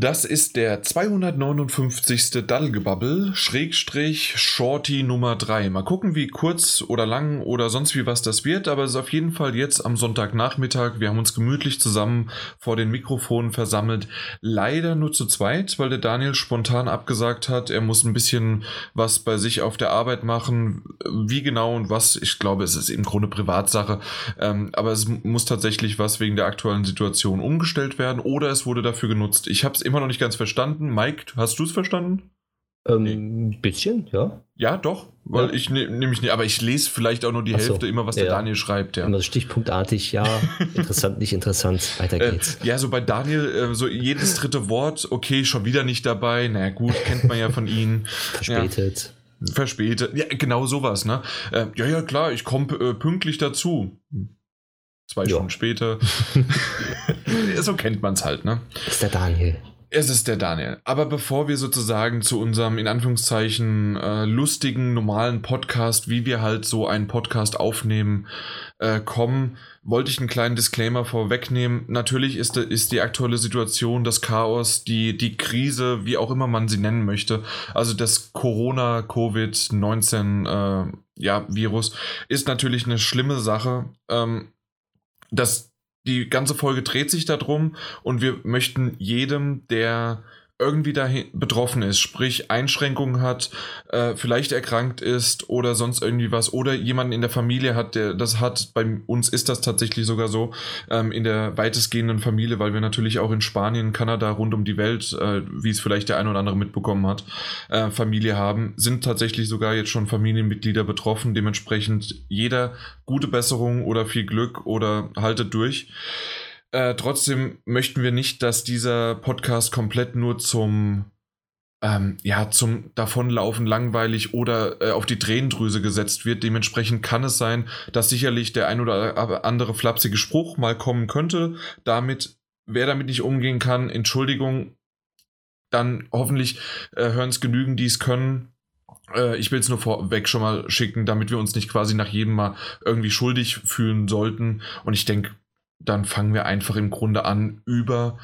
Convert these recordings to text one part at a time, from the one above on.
Das ist der 259. Dallgebabbel, Schrägstrich, Shorty Nummer 3. Mal gucken, wie kurz oder lang oder sonst wie was das wird, aber es ist auf jeden Fall jetzt am Sonntagnachmittag. Wir haben uns gemütlich zusammen vor den Mikrofonen versammelt. Leider nur zu zweit, weil der Daniel spontan abgesagt hat. Er muss ein bisschen was bei sich auf der Arbeit machen. Wie genau und was, ich glaube, es ist im Grunde Privatsache. Ähm, aber es muss tatsächlich was wegen der aktuellen Situation umgestellt werden oder es wurde dafür genutzt. Ich habe es immer noch nicht ganz verstanden. Mike, hast du es verstanden? Ähm, nee. Ein bisschen, ja. Ja, doch, weil ja. ich ne, nämlich nicht, aber ich lese vielleicht auch nur die so, Hälfte immer, was ja. der Daniel schreibt. Ja. Immer stichpunktartig, ja, interessant, nicht interessant, weiter äh, geht's. Äh, ja, so bei Daniel, äh, so jedes dritte Wort, okay, schon wieder nicht dabei, naja gut, kennt man ja von ihm. Verspätet. Ja. Verspätet, ja, genau sowas, ne? Äh, ja, ja, klar, ich komme äh, pünktlich dazu. Zwei Stunden später. so kennt man es halt, ne? Ist der Daniel. Es ist der Daniel. Aber bevor wir sozusagen zu unserem in Anführungszeichen äh, lustigen, normalen Podcast, wie wir halt so einen Podcast aufnehmen, äh, kommen, wollte ich einen kleinen Disclaimer vorwegnehmen. Natürlich ist, ist die aktuelle Situation, das Chaos, die, die Krise, wie auch immer man sie nennen möchte, also das Corona-Covid-19 äh, ja, Virus, ist natürlich eine schlimme Sache. Ähm, das die ganze Folge dreht sich darum und wir möchten jedem, der irgendwie dahin betroffen ist, sprich Einschränkungen hat, äh, vielleicht erkrankt ist oder sonst irgendwie was oder jemanden in der Familie hat, der das hat. Bei uns ist das tatsächlich sogar so ähm, in der weitestgehenden Familie, weil wir natürlich auch in Spanien, Kanada, rund um die Welt, äh, wie es vielleicht der eine oder andere mitbekommen hat, äh, Familie haben, sind tatsächlich sogar jetzt schon Familienmitglieder betroffen. Dementsprechend jeder gute Besserung oder viel Glück oder haltet durch. Äh, trotzdem möchten wir nicht, dass dieser Podcast komplett nur zum ähm, ja, zum Davonlaufen langweilig oder äh, auf die Tränendrüse gesetzt wird. Dementsprechend kann es sein, dass sicherlich der ein oder andere flapsige Spruch mal kommen könnte. Damit, wer damit nicht umgehen kann, Entschuldigung, dann hoffentlich äh, hören es genügend, die es können. Äh, ich will es nur vorweg schon mal schicken, damit wir uns nicht quasi nach jedem Mal irgendwie schuldig fühlen sollten. Und ich denke, dann fangen wir einfach im Grunde an, über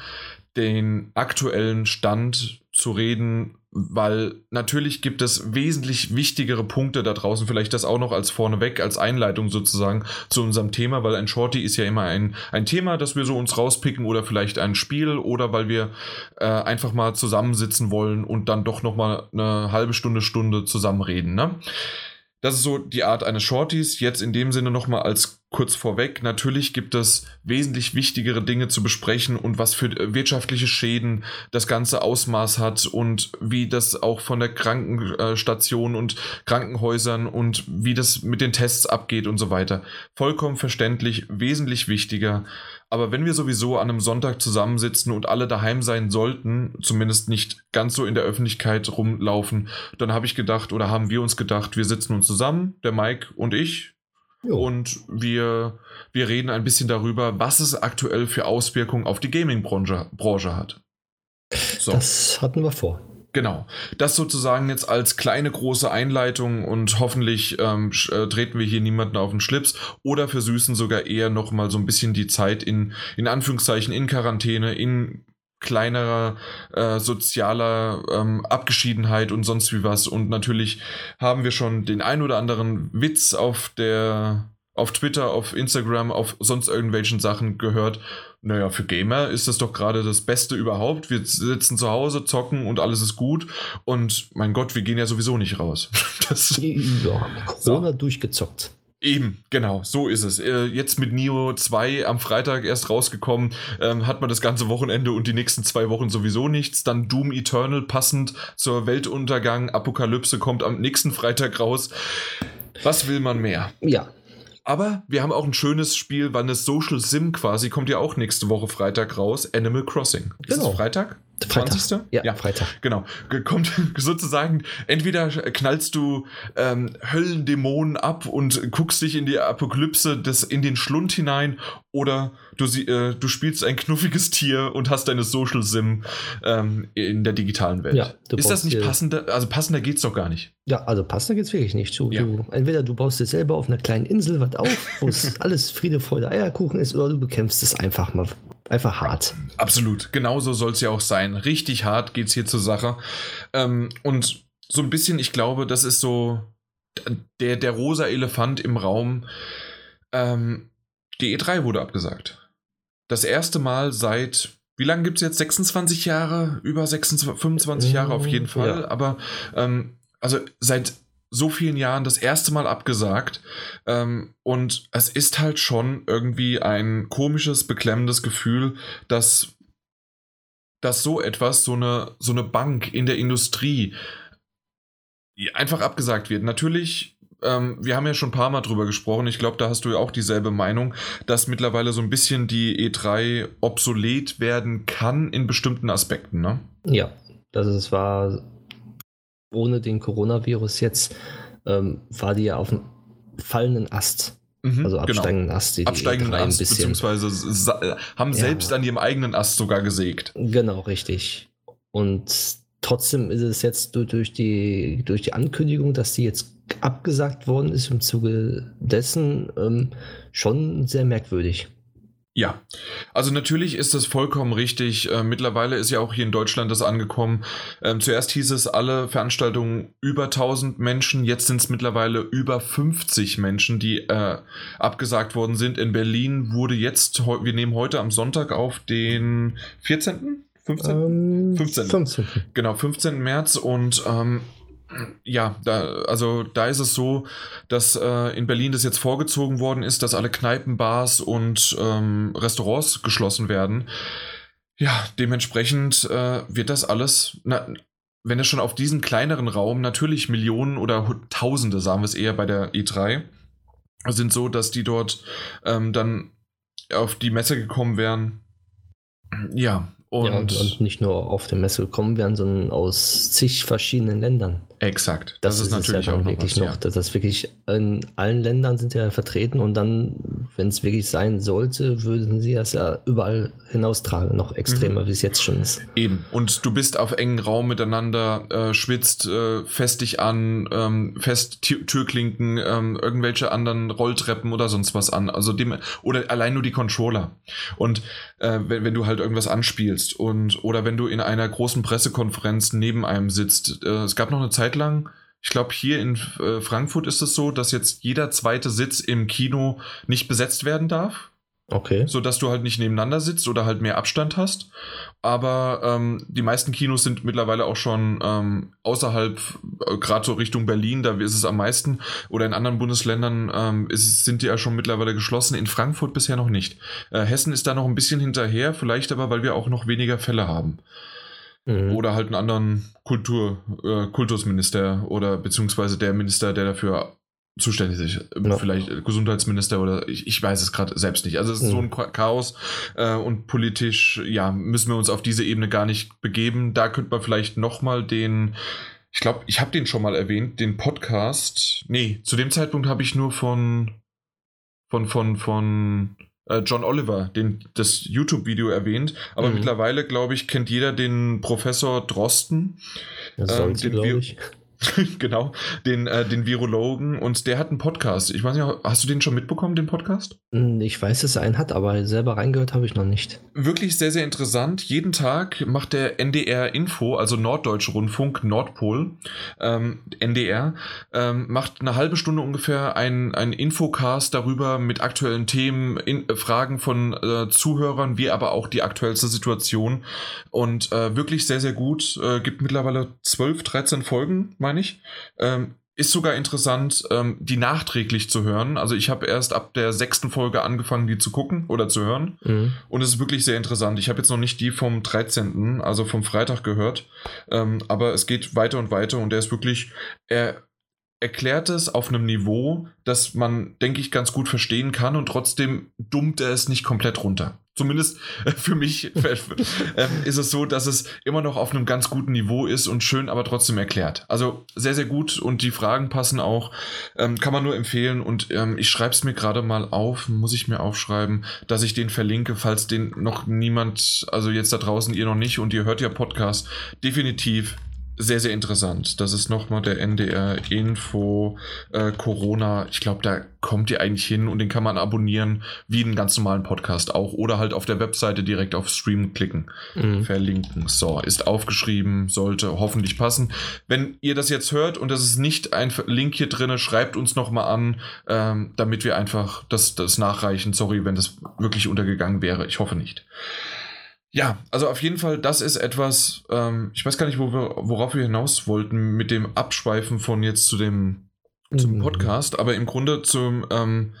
den aktuellen Stand zu reden, weil natürlich gibt es wesentlich wichtigere Punkte da draußen, vielleicht das auch noch als vorneweg, als Einleitung sozusagen zu unserem Thema, weil ein Shorty ist ja immer ein, ein Thema, das wir so uns rauspicken oder vielleicht ein Spiel oder weil wir äh, einfach mal zusammensitzen wollen und dann doch nochmal eine halbe Stunde, Stunde zusammenreden, ne? Das ist so die Art eines Shorties. Jetzt in dem Sinne nochmal als kurz vorweg. Natürlich gibt es wesentlich wichtigere Dinge zu besprechen und was für äh, wirtschaftliche Schäden das ganze Ausmaß hat und wie das auch von der Krankenstation und Krankenhäusern und wie das mit den Tests abgeht und so weiter. Vollkommen verständlich, wesentlich wichtiger. Aber wenn wir sowieso an einem Sonntag zusammensitzen und alle daheim sein sollten, zumindest nicht ganz so in der Öffentlichkeit rumlaufen, dann habe ich gedacht oder haben wir uns gedacht, wir sitzen uns zusammen, der Mike und ich, jo. und wir, wir reden ein bisschen darüber, was es aktuell für Auswirkungen auf die Gaming-Branche Branche hat. So. Das hatten wir vor. Genau. Das sozusagen jetzt als kleine große Einleitung und hoffentlich ähm, äh, treten wir hier niemanden auf den Schlips oder versüßen sogar eher nochmal so ein bisschen die Zeit in, in Anführungszeichen, in Quarantäne, in kleinerer äh, sozialer ähm, Abgeschiedenheit und sonst wie was. Und natürlich haben wir schon den ein oder anderen Witz auf der auf Twitter, auf Instagram, auf sonst irgendwelchen Sachen gehört. Naja, für Gamer ist das doch gerade das Beste überhaupt. Wir sitzen zu Hause, zocken und alles ist gut. Und mein Gott, wir gehen ja sowieso nicht raus. Das, ja, Corona so. durchgezockt. Eben, genau, so ist es. Äh, jetzt mit Nio 2 am Freitag erst rausgekommen, ähm, hat man das ganze Wochenende und die nächsten zwei Wochen sowieso nichts. Dann Doom Eternal passend zur Weltuntergang. Apokalypse kommt am nächsten Freitag raus. Was will man mehr? Ja, aber wir haben auch ein schönes Spiel, weil eine Social Sim quasi kommt ja auch nächste Woche Freitag raus. Animal Crossing. Ist genau. es Freitag? Freitag. 20. Ja, ja, Freitag. Genau. Kommt sozusagen, entweder knallst du ähm, Höllendämonen ab und guckst dich in die Apokalypse des, in den Schlund hinein oder du, äh, du spielst ein knuffiges Tier und hast deine Social Sim ähm, in der digitalen Welt. Ja, Ist das nicht passender? Also passender geht's doch gar nicht. Ja, also passender geht's wirklich nicht. Du, ja. du, entweder du baust dir selber auf einer kleinen Insel was auf, wo es alles Friede, Freude, Eierkuchen ist, oder du bekämpfst es einfach mal einfach hart. Absolut, genauso soll es ja auch sein. Richtig hart geht es hier zur Sache. Ähm, und so ein bisschen, ich glaube, das ist so der, der rosa Elefant im Raum. Ähm, die E3 wurde abgesagt. Das erste Mal seit, wie lange gibt es jetzt? 26 Jahre? Über 26, 25 Jahre auf jeden Fall. Ja. Aber ähm, also seit so vielen Jahren das erste Mal abgesagt. Ähm, und es ist halt schon irgendwie ein komisches, beklemmendes Gefühl, dass, dass so etwas, so eine, so eine Bank in der Industrie einfach abgesagt wird. Natürlich ähm, wir haben ja schon ein paar Mal drüber gesprochen. Ich glaube, da hast du ja auch dieselbe Meinung, dass mittlerweile so ein bisschen die E3 obsolet werden kann in bestimmten Aspekten, ne? Ja, das ist, war ohne den Coronavirus jetzt, ähm, war die ja auf dem fallenden Ast. Mhm, also genau. absteigenden genau. Ast. Die absteigenden E3 Ast, beziehungsweise haben ja. selbst an ihrem eigenen Ast sogar gesägt. Genau, richtig. Und trotzdem ist es jetzt durch die, durch die Ankündigung, dass die jetzt abgesagt worden ist im Zuge dessen, ähm, schon sehr merkwürdig. Ja, also natürlich ist das vollkommen richtig. Äh, mittlerweile ist ja auch hier in Deutschland das angekommen. Ähm, zuerst hieß es alle Veranstaltungen über 1000 Menschen, jetzt sind es mittlerweile über 50 Menschen, die äh, abgesagt worden sind. In Berlin wurde jetzt, wir nehmen heute am Sonntag auf den 14. 15? Ähm, 15. 15. Genau, 15. März und ähm, ja, da, also da ist es so, dass äh, in Berlin das jetzt vorgezogen worden ist, dass alle Kneipen, Bars und ähm, Restaurants geschlossen werden. Ja, dementsprechend äh, wird das alles, na, wenn es schon auf diesen kleineren Raum natürlich Millionen oder Tausende, sagen wir es eher bei der E3, sind so, dass die dort ähm, dann auf die Messe gekommen wären. Ja, und, ja, und, und, nicht nur auf der Messe gekommen werden, sondern aus zig verschiedenen Ländern. Exakt. Das, das ist, ist natürlich ja auch noch wirklich was, noch, dass das wirklich in allen Ländern sind ja vertreten und dann, wenn es wirklich sein sollte, würden sie das ja überall hinaustragen, noch extremer, mhm. wie es jetzt schon ist. Eben. Und du bist auf engen Raum miteinander, äh, schwitzt äh, fest dich an, ähm, fest Türklinken, ähm, irgendwelche anderen Rolltreppen oder sonst was an. Also dem, oder allein nur die Controller. Und äh, wenn, wenn du halt irgendwas anspielst und oder wenn du in einer großen Pressekonferenz neben einem sitzt. Äh, es gab noch eine Zeit lang, ich glaube, hier in äh, Frankfurt ist es so, dass jetzt jeder zweite Sitz im Kino nicht besetzt werden darf. Okay. So dass du halt nicht nebeneinander sitzt oder halt mehr Abstand hast. Aber ähm, die meisten Kinos sind mittlerweile auch schon ähm, außerhalb, äh, gerade so Richtung Berlin, da ist es am meisten. Oder in anderen Bundesländern ähm, ist, sind die ja schon mittlerweile geschlossen. In Frankfurt bisher noch nicht. Äh, Hessen ist da noch ein bisschen hinterher, vielleicht aber, weil wir auch noch weniger Fälle haben. Mhm. Oder halt einen anderen Kultur, äh, Kultusminister oder beziehungsweise der Minister, der dafür zuständig ist. Ja. Vielleicht Gesundheitsminister oder ich, ich weiß es gerade selbst nicht. Also es ist mhm. so ein Chaos äh, und politisch, ja, müssen wir uns auf diese Ebene gar nicht begeben. Da könnte man vielleicht nochmal den, ich glaube, ich habe den schon mal erwähnt, den Podcast. Nee, zu dem Zeitpunkt habe ich nur von, von, von, von äh, John Oliver, den, das YouTube-Video erwähnt. Aber mhm. mittlerweile, glaube ich, kennt jeder den Professor Drosten. Das ähm, den glaube ich. genau, den, äh, den Virologen und der hat einen Podcast. Ich weiß nicht, hast du den schon mitbekommen, den Podcast? Hm, ich weiß, dass er einen hat, aber selber reingehört habe ich noch nicht. Wirklich sehr, sehr interessant. Jeden Tag macht der NDR Info, also Norddeutsche Rundfunk, Nordpol, ähm, NDR, ähm, macht eine halbe Stunde ungefähr einen Infocast darüber mit aktuellen Themen, in, äh, Fragen von äh, Zuhörern, wie aber auch die aktuellste Situation. Und äh, wirklich sehr, sehr gut. Äh, gibt mittlerweile 12, 13 Folgen, meine ich. Ähm, ist sogar interessant, ähm, die nachträglich zu hören. Also ich habe erst ab der sechsten Folge angefangen, die zu gucken oder zu hören. Mhm. Und es ist wirklich sehr interessant. Ich habe jetzt noch nicht die vom 13., also vom Freitag gehört. Ähm, aber es geht weiter und weiter und er ist wirklich, er erklärt es auf einem Niveau, das man, denke ich, ganz gut verstehen kann und trotzdem dummt er es nicht komplett runter. Zumindest äh, für mich ähm, ist es so, dass es immer noch auf einem ganz guten Niveau ist und schön, aber trotzdem erklärt. Also sehr, sehr gut und die Fragen passen auch. Ähm, kann man nur empfehlen und ähm, ich schreibe es mir gerade mal auf, muss ich mir aufschreiben, dass ich den verlinke, falls den noch niemand, also jetzt da draußen ihr noch nicht und ihr hört ja Podcast, definitiv sehr, sehr interessant. Das ist nochmal der NDR-Info äh, Corona. Ich glaube, da kommt ihr eigentlich hin und den kann man abonnieren, wie einen ganz normalen Podcast auch. Oder halt auf der Webseite direkt auf Stream klicken, mhm. verlinken. So, ist aufgeschrieben, sollte hoffentlich passen. Wenn ihr das jetzt hört und das ist nicht ein Link hier drin, schreibt uns nochmal an, ähm, damit wir einfach das, das nachreichen. Sorry, wenn das wirklich untergegangen wäre. Ich hoffe nicht. Ja, also auf jeden Fall, das ist etwas, ähm, ich weiß gar nicht, wo wir, worauf wir hinaus wollten mit dem Abschweifen von jetzt zu dem zum mhm. Podcast, aber im Grunde zum, ähm,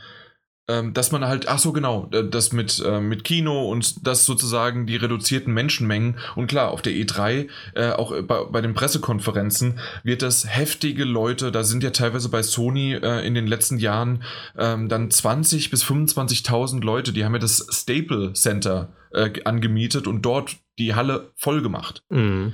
ähm, dass man halt, ach so genau, das mit, äh, mit Kino und das sozusagen die reduzierten Menschenmengen und klar, auf der E3, äh, auch bei, bei, den Pressekonferenzen wird das heftige Leute, da sind ja teilweise bei Sony äh, in den letzten Jahren ähm, dann 20 bis 25.000 Leute, die haben ja das Staple Center äh, angemietet und dort die Halle voll gemacht. Mhm.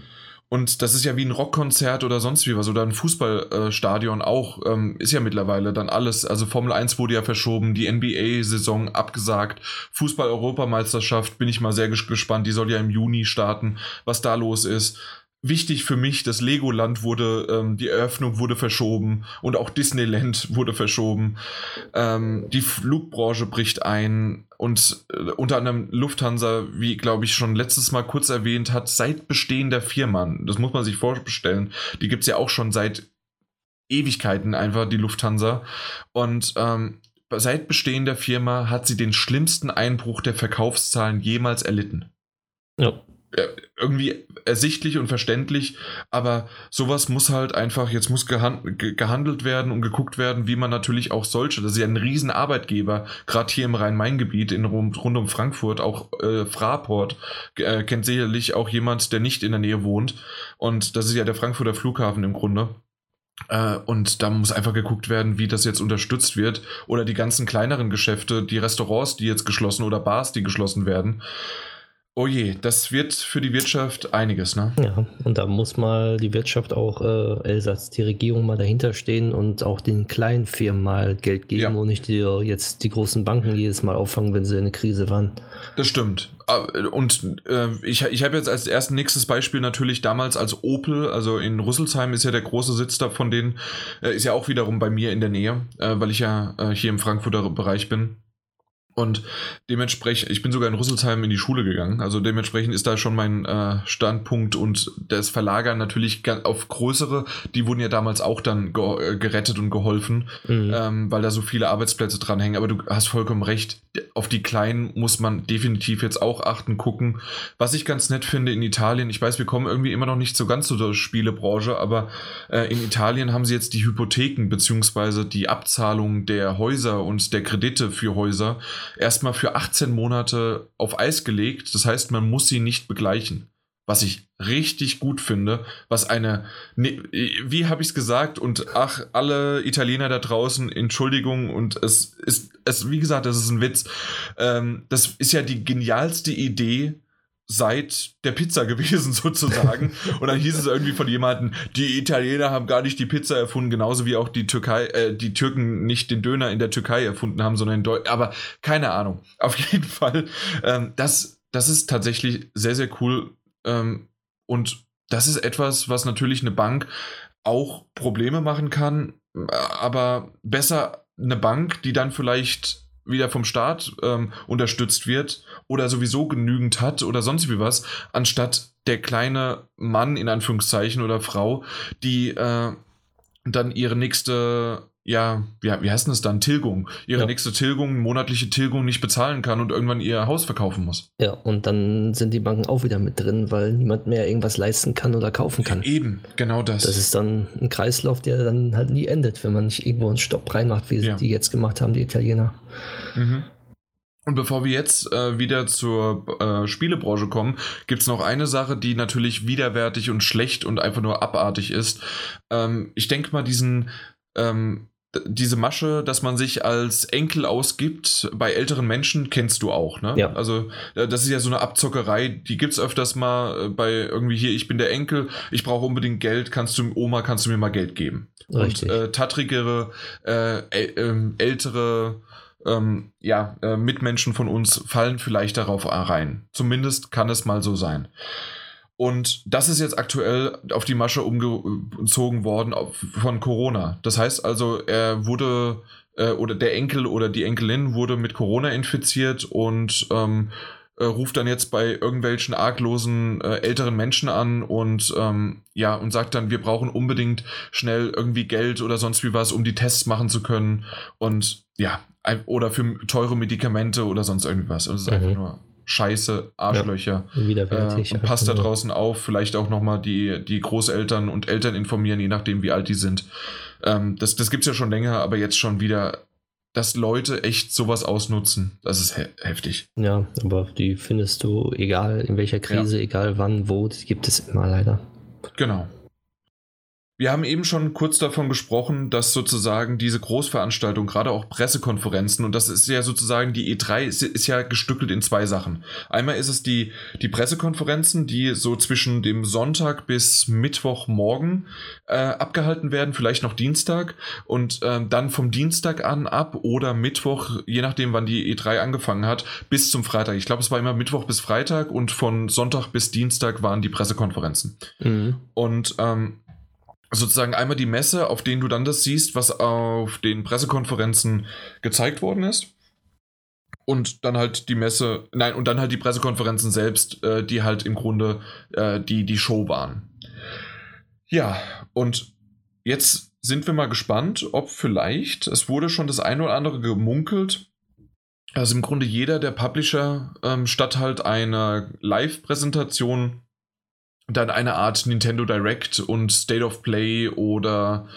Und das ist ja wie ein Rockkonzert oder sonst wie was oder ein Fußballstadion auch. Ähm, ist ja mittlerweile dann alles. Also Formel 1 wurde ja verschoben, die NBA-Saison abgesagt, Fußball-Europameisterschaft bin ich mal sehr gespannt. Die soll ja im Juni starten, was da los ist wichtig für mich, das Legoland wurde, ähm, die Eröffnung wurde verschoben und auch Disneyland wurde verschoben. Ähm, die Flugbranche bricht ein und äh, unter anderem Lufthansa, wie glaube ich schon letztes Mal kurz erwähnt hat, seit Bestehen der Firma, das muss man sich vorbestellen, die gibt es ja auch schon seit Ewigkeiten einfach, die Lufthansa. Und ähm, seit Bestehen der Firma hat sie den schlimmsten Einbruch der Verkaufszahlen jemals erlitten. Ja irgendwie ersichtlich und verständlich, aber sowas muss halt einfach, jetzt muss gehandelt werden und geguckt werden, wie man natürlich auch solche, das ist ja ein riesen Arbeitgeber, gerade hier im Rhein-Main-Gebiet, in rund, rund um Frankfurt, auch äh, Fraport, äh, kennt sicherlich auch jemand, der nicht in der Nähe wohnt und das ist ja der Frankfurter Flughafen im Grunde. Äh, und da muss einfach geguckt werden, wie das jetzt unterstützt wird. Oder die ganzen kleineren Geschäfte, die Restaurants, die jetzt geschlossen oder Bars, die geschlossen werden. Oh je, das wird für die Wirtschaft einiges, ne? Ja, und da muss mal die Wirtschaft auch, äh, Elsatz, die Regierung mal dahinter stehen und auch den kleinen Firmen mal Geld geben ja. und nicht die, jetzt die großen Banken jedes Mal auffangen, wenn sie in eine Krise waren. Das stimmt. Ah, und äh, ich, ich habe jetzt als erst nächstes Beispiel natürlich damals als Opel, also in Rüsselsheim ist ja der große Sitz da von denen, äh, ist ja auch wiederum bei mir in der Nähe, äh, weil ich ja äh, hier im Frankfurter Bereich bin. Und dementsprechend, ich bin sogar in Rüsselsheim in die Schule gegangen. Also dementsprechend ist da schon mein äh, Standpunkt und das Verlagern natürlich auf größere, die wurden ja damals auch dann ge äh, gerettet und geholfen, mhm. ähm, weil da so viele Arbeitsplätze dranhängen. Aber du hast vollkommen recht, auf die kleinen muss man definitiv jetzt auch achten, gucken. Was ich ganz nett finde in Italien, ich weiß, wir kommen irgendwie immer noch nicht so ganz zu der Spielebranche, aber äh, in Italien haben sie jetzt die Hypotheken beziehungsweise die Abzahlung der Häuser und der Kredite für Häuser erstmal für 18 Monate auf Eis gelegt. Das heißt, man muss sie nicht begleichen. Was ich richtig gut finde, was eine, ne, wie habe ich es gesagt? Und ach, alle Italiener da draußen, Entschuldigung, und es ist, es, wie gesagt, das ist ein Witz. Ähm, das ist ja die genialste Idee, seit der Pizza gewesen, sozusagen. Und dann hieß es irgendwie von jemandem, die Italiener haben gar nicht die Pizza erfunden, genauso wie auch die Türkei, äh, die Türken nicht den Döner in der Türkei erfunden haben, sondern in Deutschland. Aber keine Ahnung. Auf jeden Fall, ähm, das, das ist tatsächlich sehr, sehr cool. Ähm, und das ist etwas, was natürlich eine Bank auch Probleme machen kann, aber besser eine Bank, die dann vielleicht wieder vom Staat ähm, unterstützt wird oder sowieso genügend hat oder sonst wie was, anstatt der kleine Mann in Anführungszeichen oder Frau, die äh, dann ihre nächste ja, wie, wie heißt denn das dann? Tilgung. Ihre ja. nächste Tilgung, monatliche Tilgung nicht bezahlen kann und irgendwann ihr Haus verkaufen muss. Ja, und dann sind die Banken auch wieder mit drin, weil niemand mehr irgendwas leisten kann oder kaufen kann. Eben, genau das. Das ist dann ein Kreislauf, der dann halt nie endet, wenn man nicht irgendwo einen Stopp reinmacht, wie ja. die jetzt gemacht haben, die Italiener. Mhm. Und bevor wir jetzt äh, wieder zur äh, Spielebranche kommen, gibt es noch eine Sache, die natürlich widerwärtig und schlecht und einfach nur abartig ist. Ähm, ich denke mal, diesen ähm, diese Masche, dass man sich als Enkel ausgibt bei älteren Menschen, kennst du auch, ne? Ja. Also, äh, das ist ja so eine Abzockerei, die gibt es öfters mal äh, bei irgendwie hier, ich bin der Enkel, ich brauche unbedingt Geld, kannst du, Oma, kannst du mir mal Geld geben? Richtig. Und äh, tattrigere, äh, äh, ältere, ähm, ja, äh, Mitmenschen von uns fallen vielleicht darauf rein. Zumindest kann es mal so sein. Und das ist jetzt aktuell auf die Masche umgezogen worden von Corona. Das heißt also, er wurde äh, oder der Enkel oder die Enkelin wurde mit Corona infiziert und ähm, äh, ruft dann jetzt bei irgendwelchen arglosen äh, älteren Menschen an und ähm, ja und sagt dann, wir brauchen unbedingt schnell irgendwie Geld oder sonst wie was, um die Tests machen zu können und ja oder für teure Medikamente oder sonst irgendwas. Und es ist mhm. einfach nur Scheiße, Arschlöcher. Ja, äh, und passt da draußen auf, vielleicht auch nochmal die, die Großeltern und Eltern informieren, je nachdem, wie alt die sind. Ähm, das das gibt es ja schon länger, aber jetzt schon wieder dass Leute echt sowas ausnutzen. Das ist he heftig. Ja, aber die findest du, egal in welcher Krise, ja. egal wann, wo, die gibt es immer leider. Genau. Wir haben eben schon kurz davon gesprochen, dass sozusagen diese Großveranstaltung, gerade auch Pressekonferenzen, und das ist ja sozusagen die E3, ist, ist, ja gestückelt in zwei Sachen. Einmal ist es die, die Pressekonferenzen, die so zwischen dem Sonntag bis Mittwochmorgen äh, abgehalten werden, vielleicht noch Dienstag, und äh, dann vom Dienstag an ab oder Mittwoch, je nachdem, wann die E3 angefangen hat, bis zum Freitag. Ich glaube, es war immer Mittwoch bis Freitag und von Sonntag bis Dienstag waren die Pressekonferenzen. Mhm. Und ähm, sozusagen einmal die Messe, auf denen du dann das siehst, was auf den Pressekonferenzen gezeigt worden ist. Und dann halt die Messe, nein, und dann halt die Pressekonferenzen selbst, äh, die halt im Grunde äh, die, die Show waren. Ja, und jetzt sind wir mal gespannt, ob vielleicht, es wurde schon das eine oder andere gemunkelt, also im Grunde jeder der Publisher ähm, statt halt einer Live-Präsentation dann eine Art Nintendo Direct und State of Play oder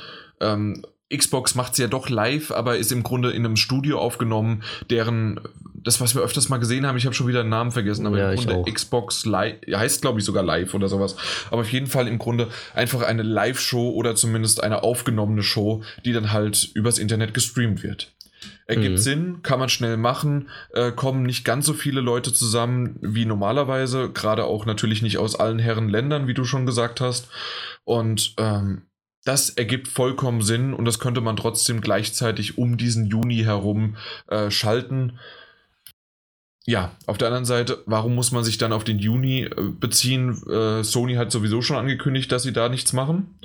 ähm, Xbox macht es ja doch live, aber ist im Grunde in einem Studio aufgenommen, deren, das was wir öfters mal gesehen haben, ich habe schon wieder den Namen vergessen, aber ja, im Grunde Xbox Live, heißt glaube ich sogar live oder sowas, aber auf jeden Fall im Grunde einfach eine Live-Show oder zumindest eine aufgenommene Show, die dann halt übers Internet gestreamt wird. Ergibt mhm. Sinn, kann man schnell machen, äh, kommen nicht ganz so viele Leute zusammen wie normalerweise, gerade auch natürlich nicht aus allen Herren Ländern, wie du schon gesagt hast. Und ähm, das ergibt vollkommen Sinn und das könnte man trotzdem gleichzeitig um diesen Juni herum äh, schalten. Ja, auf der anderen Seite, warum muss man sich dann auf den Juni äh, beziehen? Äh, Sony hat sowieso schon angekündigt, dass sie da nichts machen.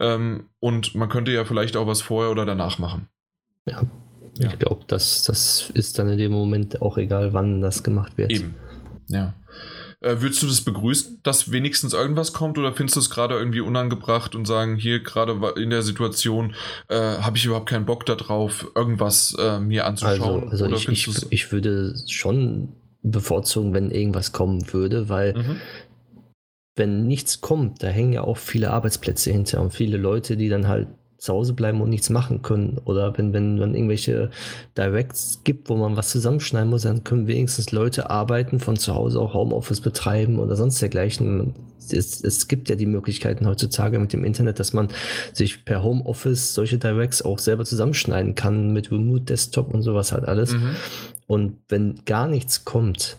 Ähm, und man könnte ja vielleicht auch was vorher oder danach machen. Ja, ja. Ich glaube, das, das ist dann in dem Moment auch egal, wann das gemacht wird. Eben. Ja. Äh, würdest du das begrüßen, dass wenigstens irgendwas kommt oder findest du es gerade irgendwie unangebracht und sagen, hier gerade in der Situation äh, habe ich überhaupt keinen Bock darauf, irgendwas äh, mir anzuschauen? Also, also ich, ich, ich, würde schon bevorzugen, wenn irgendwas kommen würde, weil mhm. wenn nichts kommt, da hängen ja auch viele Arbeitsplätze hinter und viele Leute, die dann halt zu Hause bleiben und nichts machen können. Oder wenn, wenn man irgendwelche Directs gibt, wo man was zusammenschneiden muss, dann können wenigstens Leute arbeiten, von zu Hause auch Homeoffice betreiben oder sonst dergleichen. Es, es gibt ja die Möglichkeiten heutzutage mit dem Internet, dass man sich per Homeoffice solche Directs auch selber zusammenschneiden kann mit Remote Desktop und sowas halt alles. Mhm. Und wenn gar nichts kommt,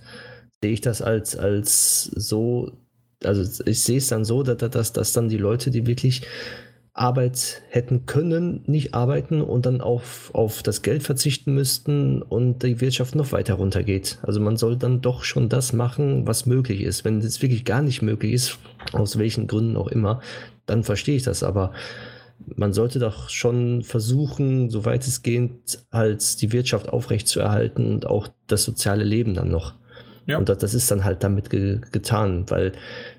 sehe ich das als, als so, also ich sehe es dann so, dass, dass, dass dann die Leute, die wirklich Arbeit hätten können, nicht arbeiten und dann auf, auf das Geld verzichten müssten und die Wirtschaft noch weiter runtergeht. Also man soll dann doch schon das machen, was möglich ist. Wenn es wirklich gar nicht möglich ist, aus welchen Gründen auch immer, dann verstehe ich das. Aber man sollte doch schon versuchen, soweit es geht, halt die Wirtschaft aufrechtzuerhalten und auch das soziale Leben dann noch. Ja. Und das, das ist dann halt damit ge getan, weil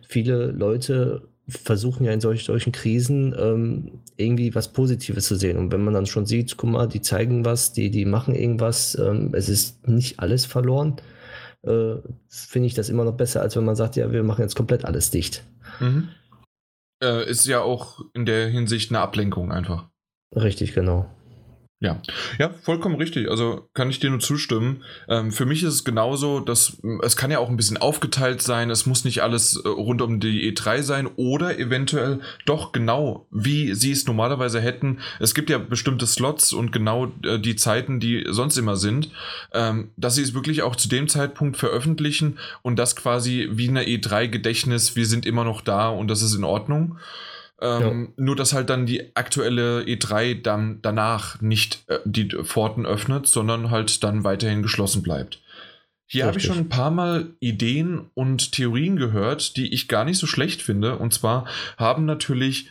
viele Leute versuchen ja in solch, solchen Krisen ähm, irgendwie was Positives zu sehen. Und wenn man dann schon sieht, guck mal, die zeigen was, die, die machen irgendwas, ähm, es ist nicht alles verloren, äh, finde ich das immer noch besser, als wenn man sagt, ja, wir machen jetzt komplett alles dicht. Mhm. Äh, ist ja auch in der Hinsicht eine Ablenkung einfach. Richtig, genau. Ja, ja, vollkommen richtig. Also kann ich dir nur zustimmen. Ähm, für mich ist es genauso, dass es kann ja auch ein bisschen aufgeteilt sein. Es muss nicht alles äh, rund um die E3 sein oder eventuell doch genau, wie sie es normalerweise hätten. Es gibt ja bestimmte Slots und genau äh, die Zeiten, die sonst immer sind, ähm, dass sie es wirklich auch zu dem Zeitpunkt veröffentlichen und das quasi wie eine E3-Gedächtnis. Wir sind immer noch da und das ist in Ordnung. Ähm, ja. Nur, dass halt dann die aktuelle E3 dann danach nicht äh, die Pforten öffnet, sondern halt dann weiterhin geschlossen bleibt. Hier habe ich schon ein paar Mal Ideen und Theorien gehört, die ich gar nicht so schlecht finde. Und zwar haben natürlich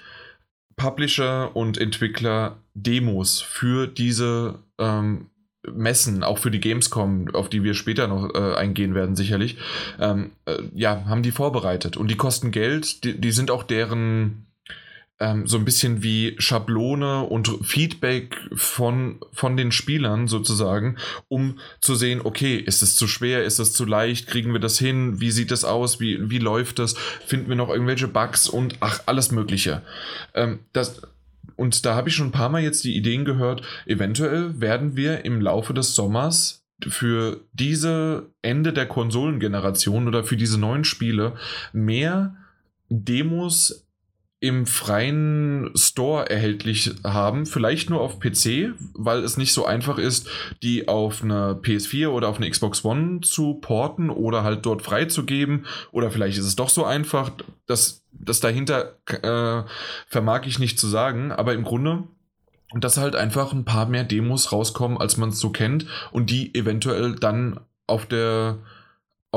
Publisher und Entwickler Demos für diese ähm, Messen, auch für die Gamescom, auf die wir später noch äh, eingehen werden, sicherlich, ähm, äh, ja, haben die vorbereitet. Und die kosten Geld, die, die sind auch deren ähm, so ein bisschen wie Schablone und Feedback von, von den Spielern sozusagen, um zu sehen, okay, ist es zu schwer, ist es zu leicht, kriegen wir das hin, wie sieht es aus, wie, wie läuft das, finden wir noch irgendwelche Bugs und ach, alles Mögliche. Ähm, das, und da habe ich schon ein paar Mal jetzt die Ideen gehört, eventuell werden wir im Laufe des Sommers für diese Ende der Konsolengeneration oder für diese neuen Spiele mehr Demos im freien Store erhältlich haben, vielleicht nur auf PC, weil es nicht so einfach ist, die auf eine PS4 oder auf eine Xbox One zu porten oder halt dort freizugeben. Oder vielleicht ist es doch so einfach, dass das dahinter äh, vermag ich nicht zu sagen, aber im Grunde dass halt einfach ein paar mehr Demos rauskommen, als man es so kennt und die eventuell dann auf der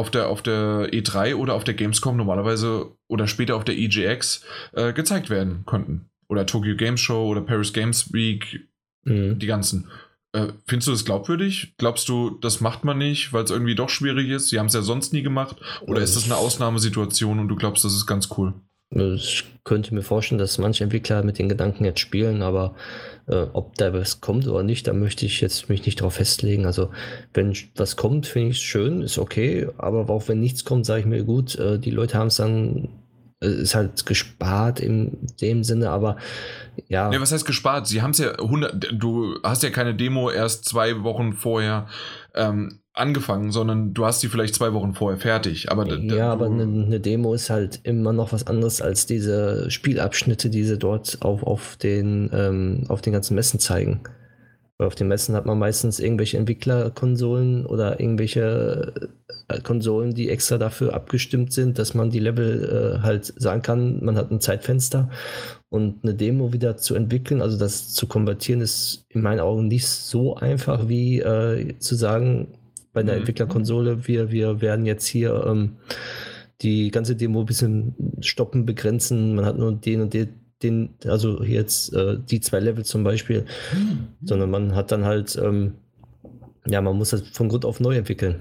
auf der, auf der E3 oder auf der Gamescom normalerweise oder später auf der EGX äh, gezeigt werden könnten. Oder Tokyo Games Show oder Paris Games Week, mhm. die ganzen. Äh, findest du das glaubwürdig? Glaubst du, das macht man nicht, weil es irgendwie doch schwierig ist? Sie haben es ja sonst nie gemacht. Oder ist das eine Ausnahmesituation und du glaubst, das ist ganz cool? Ich könnte mir vorstellen, dass manche Entwickler mit den Gedanken jetzt spielen, aber äh, ob da was kommt oder nicht, da möchte ich jetzt mich nicht drauf festlegen. Also wenn was kommt, finde ich es schön, ist okay, aber auch wenn nichts kommt, sage ich mir gut, äh, die Leute haben es dann äh, ist halt gespart in dem Sinne, aber ja. Ja, was heißt gespart? Sie haben es ja 100, du hast ja keine Demo erst zwei Wochen vorher ähm, angefangen, sondern du hast die vielleicht zwei Wochen vorher fertig. Aber ja, aber eine, eine, Demo ist halt immer noch was anderes als diese Spielabschnitte, die sie dort auf, auf, den, ähm, auf den ganzen Messen zeigen. Weil auf den Messen hat man meistens irgendwelche Entwicklerkonsolen oder irgendwelche äh, Konsolen, die extra dafür abgestimmt sind, dass man die Level äh, halt sagen kann, man hat ein Zeitfenster und eine Demo wieder zu entwickeln, also das zu konvertieren, ist in meinen Augen nicht so einfach wie äh, zu sagen, bei der mhm. Entwicklerkonsole, wir, wir werden jetzt hier ähm, die ganze Demo ein bisschen stoppen, begrenzen, man hat nur den und den, den also jetzt äh, die zwei Level zum Beispiel, mhm. sondern man hat dann halt, ähm, ja, man muss das von Grund auf neu entwickeln.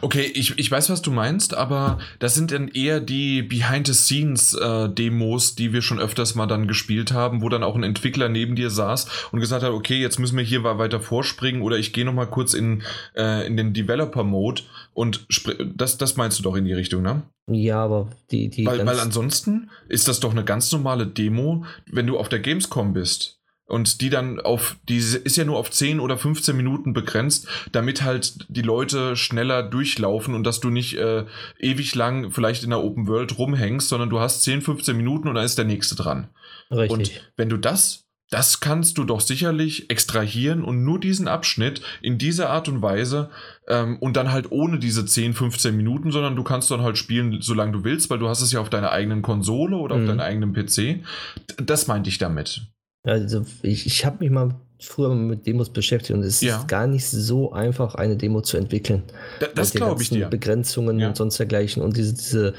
Okay, ich, ich weiß, was du meinst, aber das sind dann eher die Behind-the-Scenes-Demos, äh, die wir schon öfters mal dann gespielt haben, wo dann auch ein Entwickler neben dir saß und gesagt hat, okay, jetzt müssen wir hier weiter vorspringen oder ich gehe nochmal kurz in, äh, in den Developer-Mode und das, das meinst du doch in die Richtung, ne? Ja, aber die... die weil, weil ansonsten ist das doch eine ganz normale Demo, wenn du auf der Gamescom bist und die dann auf, die ist ja nur auf 10 oder 15 Minuten begrenzt, damit halt die Leute schneller durchlaufen und dass du nicht äh, ewig lang vielleicht in der Open World rumhängst, sondern du hast 10, 15 Minuten und dann ist der nächste dran. Richtig. Und wenn du das, das kannst du doch sicherlich extrahieren und nur diesen Abschnitt in dieser Art und Weise ähm, und dann halt ohne diese 10, 15 Minuten, sondern du kannst dann halt spielen, solange du willst, weil du hast es ja auf deiner eigenen Konsole oder mhm. auf deinem eigenen PC. Das meinte ich damit. Also ich, ich habe mich mal früher mit Demos beschäftigt und es ja. ist gar nicht so einfach, eine Demo zu entwickeln. Da, das glaube ich dir. Begrenzungen ja. und sonst dergleichen und diese, diese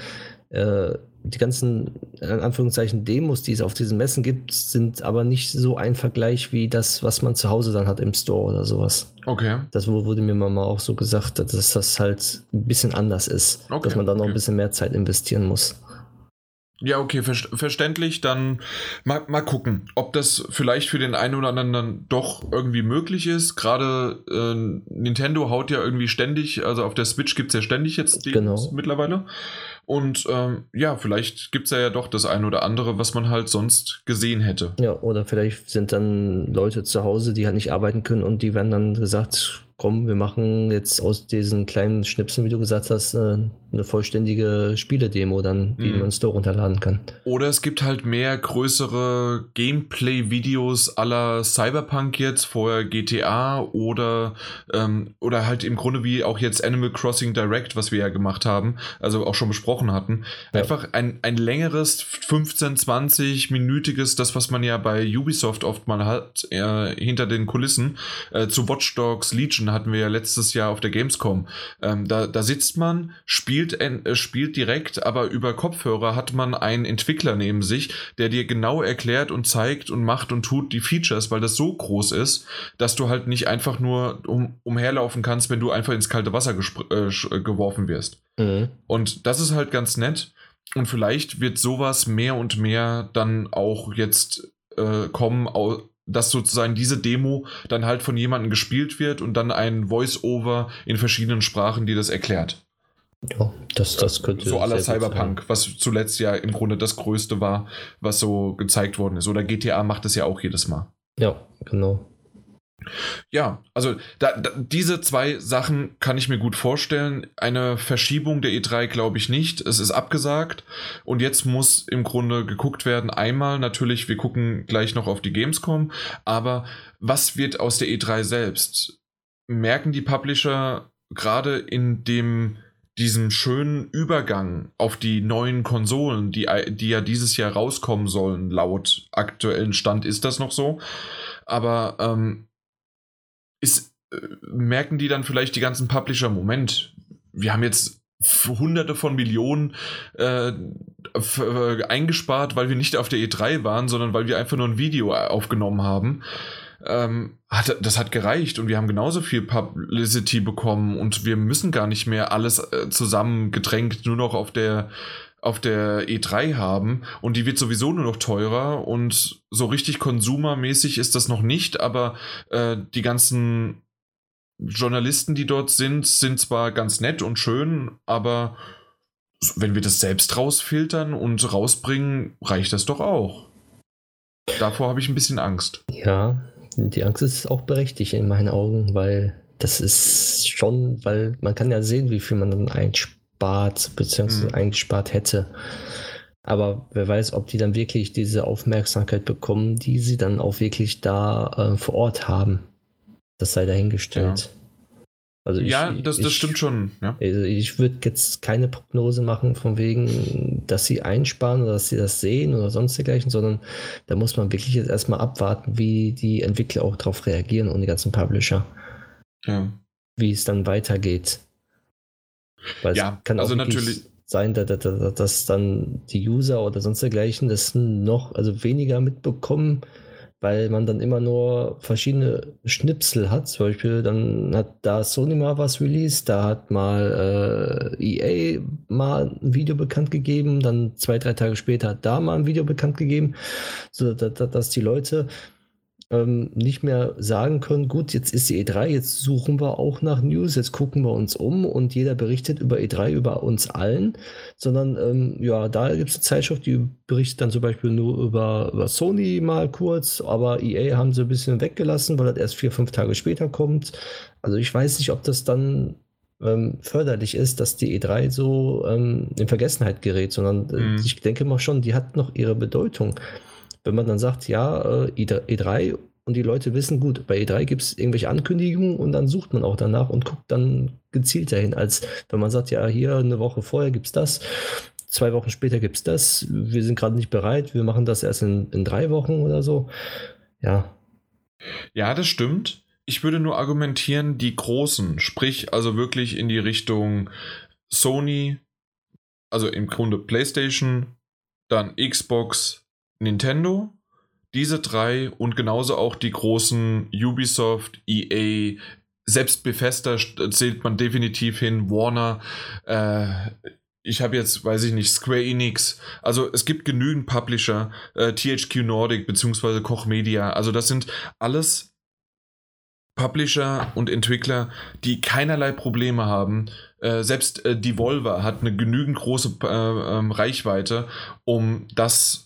äh, die ganzen, in Anführungszeichen, Demos, die es auf diesen Messen gibt, sind aber nicht so ein Vergleich wie das, was man zu Hause dann hat im Store oder sowas. Okay. Das wurde mir mal auch so gesagt, dass das halt ein bisschen anders ist. Okay. Dass man da noch okay. ein bisschen mehr Zeit investieren muss. Ja, okay, ver verständlich. Dann mal, mal gucken, ob das vielleicht für den einen oder anderen dann doch irgendwie möglich ist. Gerade äh, Nintendo haut ja irgendwie ständig, also auf der Switch gibt es ja ständig jetzt Demos genau. mittlerweile. Und ähm, ja, vielleicht gibt es ja, ja doch das eine oder andere, was man halt sonst gesehen hätte. Ja, oder vielleicht sind dann Leute zu Hause, die halt nicht arbeiten können und die werden dann gesagt, komm, wir machen jetzt aus diesen kleinen Schnipseln, wie du gesagt hast, äh, eine vollständige Spieledemo dann, die mhm. man Store runterladen kann. Oder es gibt halt mehr größere Gameplay-Videos aller Cyberpunk jetzt, vorher GTA oder, ähm, oder halt im Grunde wie auch jetzt Animal Crossing Direct, was wir ja gemacht haben, also auch schon besprochen besprochen hatten. Ja. Einfach ein, ein längeres 15, 20-minütiges, das, was man ja bei Ubisoft oft mal hat, äh, hinter den Kulissen. Äh, zu Watch Dogs Legion hatten wir ja letztes Jahr auf der Gamescom. Ähm, da, da sitzt man, spielt, äh, spielt direkt, aber über Kopfhörer hat man einen Entwickler neben sich, der dir genau erklärt und zeigt und macht und tut die Features, weil das so groß ist, dass du halt nicht einfach nur um, umherlaufen kannst, wenn du einfach ins kalte Wasser äh, äh, geworfen wirst. Mhm. Und das ist halt ganz nett. Und vielleicht wird sowas mehr und mehr dann auch jetzt äh, kommen, dass sozusagen diese Demo dann halt von jemandem gespielt wird und dann ein Voice-Over in verschiedenen Sprachen, die das erklärt. Ja, das, das könnte. So aller Cyberpunk, was zuletzt ja im Grunde das Größte war, was so gezeigt worden ist. Oder GTA macht es ja auch jedes Mal. Ja, genau. Ja, also da, da, diese zwei Sachen kann ich mir gut vorstellen. Eine Verschiebung der E3 glaube ich nicht. Es ist abgesagt und jetzt muss im Grunde geguckt werden. Einmal natürlich, wir gucken gleich noch auf die Gamescom, aber was wird aus der E3 selbst? Merken die Publisher gerade in dem diesem schönen Übergang auf die neuen Konsolen, die, die ja dieses Jahr rauskommen sollen, laut aktuellen Stand ist das noch so. Aber ähm, ist, äh, merken die dann vielleicht die ganzen Publisher, Moment, wir haben jetzt hunderte von Millionen äh, äh eingespart, weil wir nicht auf der E3 waren, sondern weil wir einfach nur ein Video aufgenommen haben. Ähm, hat, das hat gereicht und wir haben genauso viel Publicity bekommen und wir müssen gar nicht mehr alles äh, zusammengedrängt nur noch auf der auf der E3 haben und die wird sowieso nur noch teurer und so richtig konsumermäßig ist das noch nicht, aber äh, die ganzen Journalisten, die dort sind, sind zwar ganz nett und schön, aber wenn wir das selbst rausfiltern und rausbringen, reicht das doch auch. Davor habe ich ein bisschen Angst. Ja, die Angst ist auch berechtigt in meinen Augen, weil das ist schon, weil man kann ja sehen, wie viel man dann einspart gespart, beziehungsweise mhm. eingespart hätte. Aber wer weiß, ob die dann wirklich diese Aufmerksamkeit bekommen, die sie dann auch wirklich da äh, vor Ort haben. Das sei dahingestellt. Ja. Also ich, ja, das, das ich, stimmt schon. Ja. Also ich würde jetzt keine Prognose machen, von wegen, dass sie einsparen oder dass sie das sehen oder sonst dergleichen, sondern da muss man wirklich jetzt erstmal abwarten, wie die Entwickler auch darauf reagieren und die ganzen Publisher. Ja. Wie es dann weitergeht. Weil ja, es kann also auch natürlich sein, dass, dass, dass, dann die User oder sonst dergleichen das noch, also weniger mitbekommen, weil man dann immer nur verschiedene Schnipsel hat. Zum Beispiel, dann hat da Sony mal was released, da hat mal äh, EA mal ein Video bekannt gegeben, dann zwei, drei Tage später hat da mal ein Video bekannt gegeben, so dass, dass die Leute ähm, nicht mehr sagen können, gut, jetzt ist die E3, jetzt suchen wir auch nach News, jetzt gucken wir uns um und jeder berichtet über E3, über uns allen, sondern ähm, ja, da gibt es eine Zeitschrift, die berichtet dann zum Beispiel nur über, über Sony mal kurz, aber EA haben sie ein bisschen weggelassen, weil das erst vier, fünf Tage später kommt. Also ich weiß nicht, ob das dann ähm, förderlich ist, dass die E3 so ähm, in Vergessenheit gerät, sondern äh, mhm. ich denke mal schon, die hat noch ihre Bedeutung wenn man dann sagt, ja, E3 äh, e und die Leute wissen, gut, bei E3 gibt es irgendwelche Ankündigungen und dann sucht man auch danach und guckt dann gezielt dahin, als wenn man sagt, ja, hier eine Woche vorher gibt es das, zwei Wochen später gibt es das, wir sind gerade nicht bereit, wir machen das erst in, in drei Wochen oder so. Ja. Ja, das stimmt. Ich würde nur argumentieren, die großen, sprich also wirklich in die Richtung Sony, also im Grunde PlayStation, dann Xbox, Nintendo, diese drei und genauso auch die großen Ubisoft, EA, selbst Bethesda zählt man definitiv hin, Warner, äh, ich habe jetzt, weiß ich nicht, Square Enix. Also es gibt genügend Publisher, äh, THQ Nordic beziehungsweise Koch Media. Also das sind alles Publisher und Entwickler, die keinerlei Probleme haben. Äh, selbst äh, Devolver hat eine genügend große äh, ähm, Reichweite, um das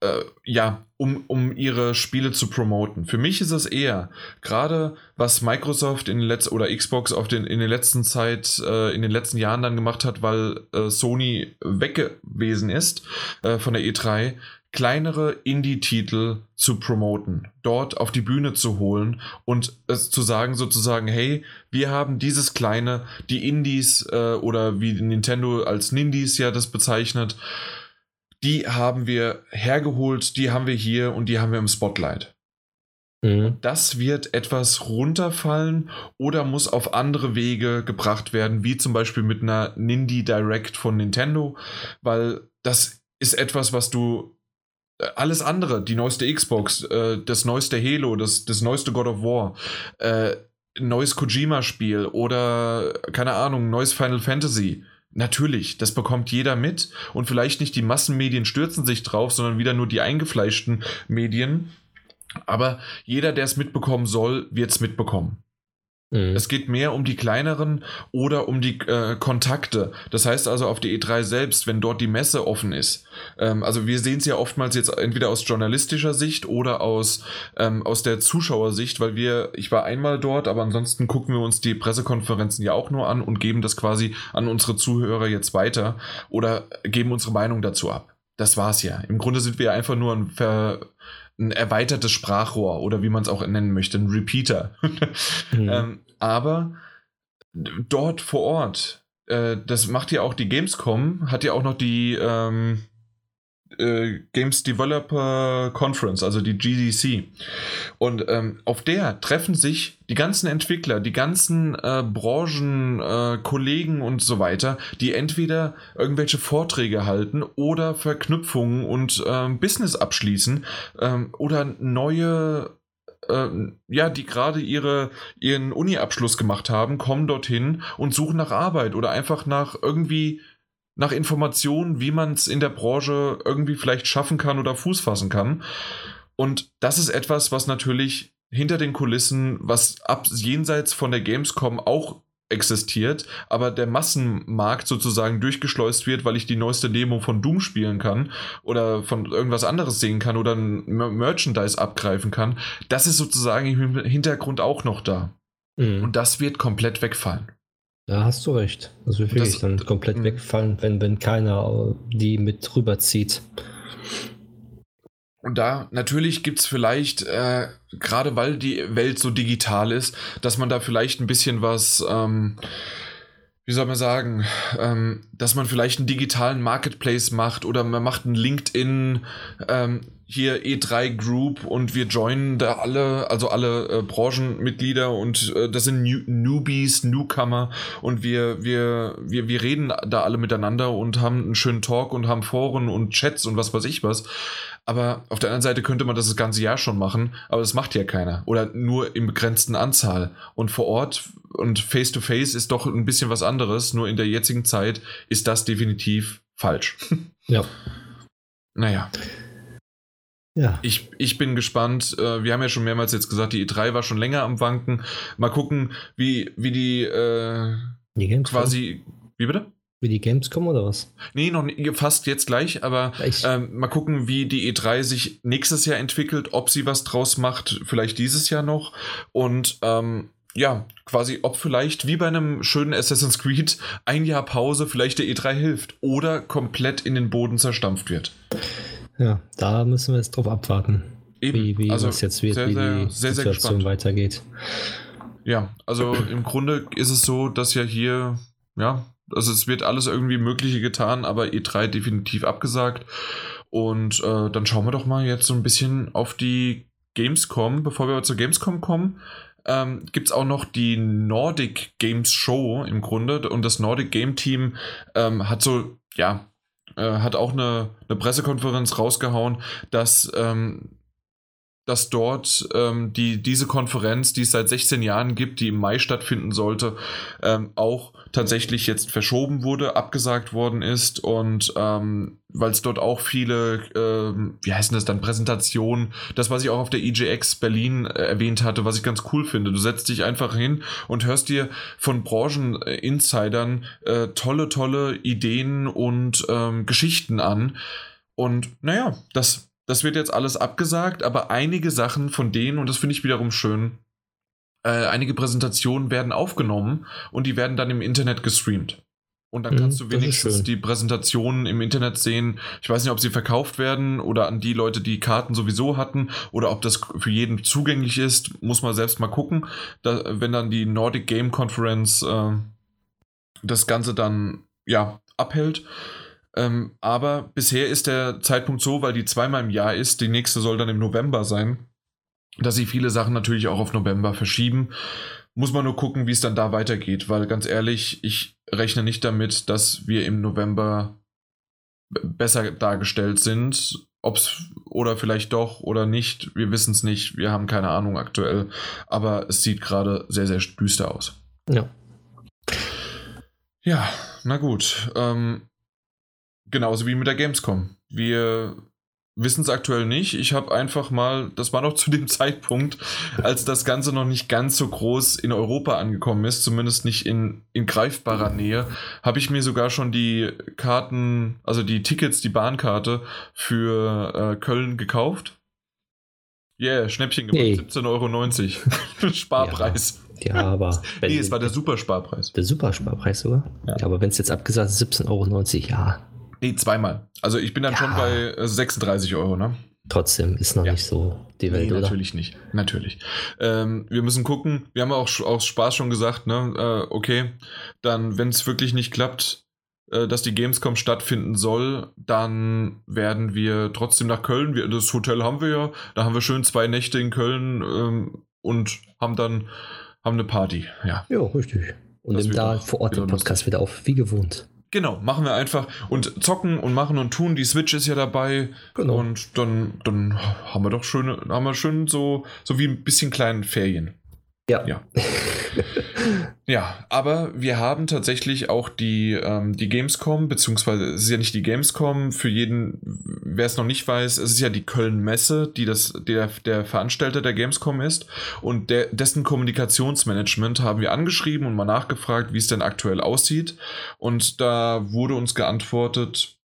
äh, ja, um, um ihre Spiele zu promoten. Für mich ist es eher, gerade was Microsoft in letzten oder Xbox auf den, in den letzten Zeit, äh, in den letzten Jahren dann gemacht hat, weil äh, Sony weg gewesen ist äh, von der E3, kleinere Indie-Titel zu promoten, dort auf die Bühne zu holen und es zu sagen sozusagen, hey, wir haben dieses kleine, die Indies äh, oder wie Nintendo als Nindies ja das bezeichnet, die haben wir hergeholt, die haben wir hier und die haben wir im Spotlight. Mhm. Das wird etwas runterfallen oder muss auf andere Wege gebracht werden, wie zum Beispiel mit einer Nindy Direct von Nintendo, weil das ist etwas, was du äh, alles andere, die neueste Xbox, äh, das neueste Halo, das, das neueste God of War, äh, neues Kojima-Spiel oder keine Ahnung, neues Final Fantasy Natürlich, das bekommt jeder mit und vielleicht nicht die Massenmedien stürzen sich drauf, sondern wieder nur die eingefleischten Medien. Aber jeder, der es mitbekommen soll, wird es mitbekommen. Mhm. Es geht mehr um die kleineren oder um die äh, Kontakte. Das heißt also auf die E3 selbst, wenn dort die Messe offen ist. Ähm, also wir sehen es ja oftmals jetzt entweder aus journalistischer Sicht oder aus, ähm, aus der Zuschauersicht, weil wir, ich war einmal dort, aber ansonsten gucken wir uns die Pressekonferenzen ja auch nur an und geben das quasi an unsere Zuhörer jetzt weiter oder geben unsere Meinung dazu ab. Das war's ja. Im Grunde sind wir einfach nur ein Ver ein erweitertes Sprachrohr oder wie man es auch nennen möchte, ein Repeater. mhm. ähm, aber dort vor Ort, äh, das macht ja auch die Gamescom, hat ja auch noch die ähm, äh, Games Developer Conference, also die GDC. Und ähm, auf der treffen sich die ganzen Entwickler, die ganzen äh, Branchenkollegen äh, und so weiter, die entweder irgendwelche Vorträge halten oder Verknüpfungen und ähm, Business abschließen ähm, oder neue ähm, ja, die gerade ihre, ihren Uni-Abschluss gemacht haben, kommen dorthin und suchen nach Arbeit oder einfach nach irgendwie nach Informationen, wie man es in der Branche irgendwie vielleicht schaffen kann oder Fuß fassen kann. Und das ist etwas, was natürlich hinter den Kulissen, was ab jenseits von der Gamescom auch existiert, aber der Massenmarkt sozusagen durchgeschleust wird, weil ich die neueste Demo von Doom spielen kann oder von irgendwas anderes sehen kann oder ein Merchandise abgreifen kann, das ist sozusagen im Hintergrund auch noch da. Mhm. Und das wird komplett wegfallen. Da hast du recht. Das wird wirklich das, dann komplett mh. wegfallen, wenn, wenn keiner die mit rüberzieht. Und da natürlich gibt es vielleicht, äh, gerade weil die Welt so digital ist, dass man da vielleicht ein bisschen was, ähm, wie soll man sagen, ähm, dass man vielleicht einen digitalen Marketplace macht oder man macht einen LinkedIn, ähm, hier E3 Group und wir joinen da alle, also alle äh, Branchenmitglieder und äh, das sind New Newbies, Newcomer und wir, wir, wir, wir reden da alle miteinander und haben einen schönen Talk und haben Foren und Chats und was weiß ich was. Aber auf der anderen Seite könnte man das das ganze Jahr schon machen, aber das macht ja keiner. Oder nur in begrenzten Anzahl. Und vor Ort und face to face ist doch ein bisschen was anderes. Nur in der jetzigen Zeit ist das definitiv falsch. Ja. Naja. Ja. Ich, ich bin gespannt. Äh, wir haben ja schon mehrmals jetzt gesagt, die E3 war schon länger am Wanken. Mal gucken, wie, wie die, äh, die quasi. Wie bitte? Wie die Gamescom oder was? Nee, noch nicht, fast jetzt gleich, aber ähm, mal gucken, wie die E3 sich nächstes Jahr entwickelt, ob sie was draus macht, vielleicht dieses Jahr noch. Und ähm, ja, quasi, ob vielleicht wie bei einem schönen Assassin's Creed ein Jahr Pause vielleicht der E3 hilft oder komplett in den Boden zerstampft wird. Ja, da müssen wir jetzt drauf abwarten, Eben. wie, wie also das jetzt wird, sehr, wie die sehr, sehr, Situation weitergeht. Ja, also im Grunde ist es so, dass ja hier, ja, also es wird alles irgendwie Mögliche getan, aber E3 definitiv abgesagt. Und äh, dann schauen wir doch mal jetzt so ein bisschen auf die Gamescom. Bevor wir zur Gamescom kommen, ähm, gibt es auch noch die Nordic Games Show im Grunde. Und das Nordic Game Team ähm, hat so, ja, äh, hat auch eine, eine Pressekonferenz rausgehauen, dass ähm, dass dort ähm, die, diese Konferenz, die es seit 16 Jahren gibt, die im Mai stattfinden sollte, ähm, auch tatsächlich jetzt verschoben wurde, abgesagt worden ist und ähm, weil es dort auch viele, ähm, wie heißen das dann, Präsentationen, das, was ich auch auf der EJX Berlin äh, erwähnt hatte, was ich ganz cool finde. Du setzt dich einfach hin und hörst dir von Brancheninsidern äh, tolle, tolle Ideen und ähm, Geschichten an. Und naja, das das wird jetzt alles abgesagt, aber einige Sachen von denen, und das finde ich wiederum schön, äh, einige Präsentationen werden aufgenommen und die werden dann im Internet gestreamt. Und dann kannst du wenigstens die Präsentationen im Internet sehen. Ich weiß nicht, ob sie verkauft werden oder an die Leute, die Karten sowieso hatten oder ob das für jeden zugänglich ist. Muss man selbst mal gucken. Da, wenn dann die Nordic Game Conference äh, das Ganze dann ja abhält. Ähm, aber bisher ist der Zeitpunkt so, weil die zweimal im Jahr ist. Die nächste soll dann im November sein, dass sie viele Sachen natürlich auch auf November verschieben. Muss man nur gucken, wie es dann da weitergeht, weil ganz ehrlich, ich rechne nicht damit, dass wir im November besser dargestellt sind. Ob es oder vielleicht doch oder nicht, wir wissen es nicht. Wir haben keine Ahnung aktuell. Aber es sieht gerade sehr, sehr düster aus. Ja. Ja, na gut. Ähm, genauso wie mit der Gamescom. Wir wissen es aktuell nicht. Ich habe einfach mal, das war noch zu dem Zeitpunkt, als das Ganze noch nicht ganz so groß in Europa angekommen ist, zumindest nicht in, in greifbarer Nähe, habe ich mir sogar schon die Karten, also die Tickets, die Bahnkarte für äh, Köln gekauft. Yeah, Schnäppchen gemacht, nee. 17,90 Euro. Sparpreis. Ja, ja aber. nee, es war der Supersparpreis. Der Supersparpreis sogar? Ja. ja aber wenn es jetzt abgesagt ist, 17,90 Euro, ja. Nee, zweimal. Also ich bin dann ja. schon bei 36 äh, Euro, ne? Trotzdem ist noch ja. nicht so die Welt, nee, oder? natürlich nicht. Natürlich. Ähm, wir müssen gucken. Wir haben auch aus Spaß schon gesagt, ne? Äh, okay, dann, wenn es wirklich nicht klappt, äh, dass die Gamescom stattfinden soll, dann werden wir trotzdem nach Köln. Wir, das Hotel haben wir ja. Da haben wir schön zwei Nächte in Köln ähm, und haben dann haben eine Party. Ja, ja richtig. Und nehmen da vor Ort den Podcast wieder auf, wie gewohnt. Genau, machen wir einfach und zocken und machen und tun. Die Switch ist ja dabei. Genau. Und dann, dann haben wir doch schöne, haben wir schön so, so wie ein bisschen kleinen Ferien. Ja. Ja. ja, aber wir haben tatsächlich auch die, ähm, die Gamescom, beziehungsweise es ist ja nicht die Gamescom, für jeden, wer es noch nicht weiß, es ist ja die Köln-Messe, die das, der, der Veranstalter der Gamescom ist. Und der, dessen Kommunikationsmanagement haben wir angeschrieben und mal nachgefragt, wie es denn aktuell aussieht. Und da wurde uns geantwortet,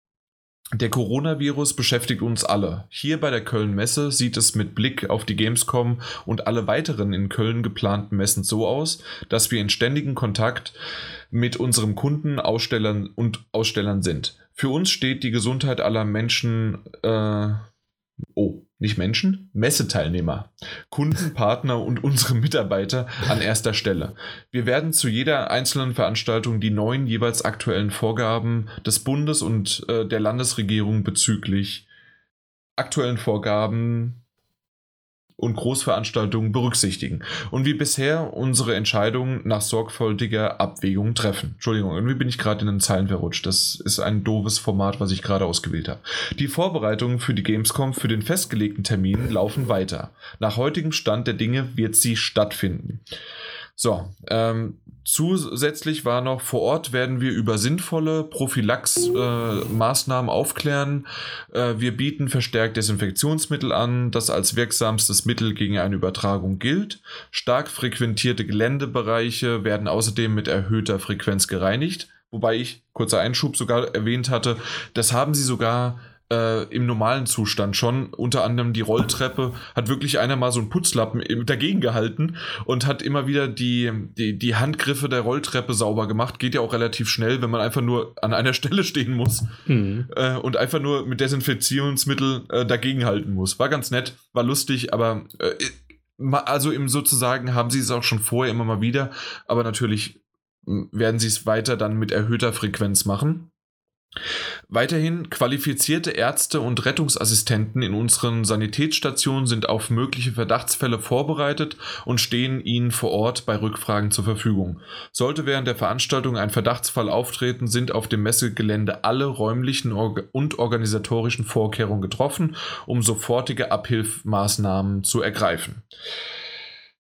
der Coronavirus beschäftigt uns alle. Hier bei der Köln-Messe sieht es mit Blick auf die Gamescom und alle weiteren in Köln geplanten Messen so aus, dass wir in ständigem Kontakt mit unserem Kunden, Ausstellern und Ausstellern sind. Für uns steht die Gesundheit aller Menschen äh, oh, nicht Menschen, Messeteilnehmer, Kunden, Partner und unsere Mitarbeiter an erster Stelle. Wir werden zu jeder einzelnen Veranstaltung die neuen jeweils aktuellen Vorgaben des Bundes und äh, der Landesregierung bezüglich aktuellen Vorgaben und Großveranstaltungen berücksichtigen und wie bisher unsere Entscheidungen nach sorgfältiger Abwägung treffen. Entschuldigung, irgendwie bin ich gerade in den Zeilen verrutscht. Das ist ein doofes Format, was ich gerade ausgewählt habe. Die Vorbereitungen für die Gamescom für den festgelegten Termin laufen weiter. Nach heutigem Stand der Dinge wird sie stattfinden. So, ähm, zusätzlich war noch vor Ort werden wir über sinnvolle Prophylax-Maßnahmen äh, aufklären. Äh, wir bieten verstärkt Desinfektionsmittel an, das als wirksamstes Mittel gegen eine Übertragung gilt. Stark frequentierte Geländebereiche werden außerdem mit erhöhter Frequenz gereinigt. Wobei ich, kurzer Einschub, sogar erwähnt hatte, das haben sie sogar äh, im normalen Zustand schon. Unter anderem die Rolltreppe hat wirklich einer mal so einen Putzlappen dagegen gehalten und hat immer wieder die, die, die Handgriffe der Rolltreppe sauber gemacht. Geht ja auch relativ schnell, wenn man einfach nur an einer Stelle stehen muss mhm. äh, und einfach nur mit Desinfektionsmittel äh, dagegen halten muss. War ganz nett, war lustig, aber äh, also im sozusagen haben sie es auch schon vorher immer mal wieder, aber natürlich werden sie es weiter dann mit erhöhter Frequenz machen. Weiterhin qualifizierte Ärzte und Rettungsassistenten in unseren Sanitätsstationen sind auf mögliche Verdachtsfälle vorbereitet und stehen ihnen vor Ort bei Rückfragen zur Verfügung. Sollte während der Veranstaltung ein Verdachtsfall auftreten, sind auf dem Messegelände alle räumlichen und organisatorischen Vorkehrungen getroffen, um sofortige Abhilfmaßnahmen zu ergreifen.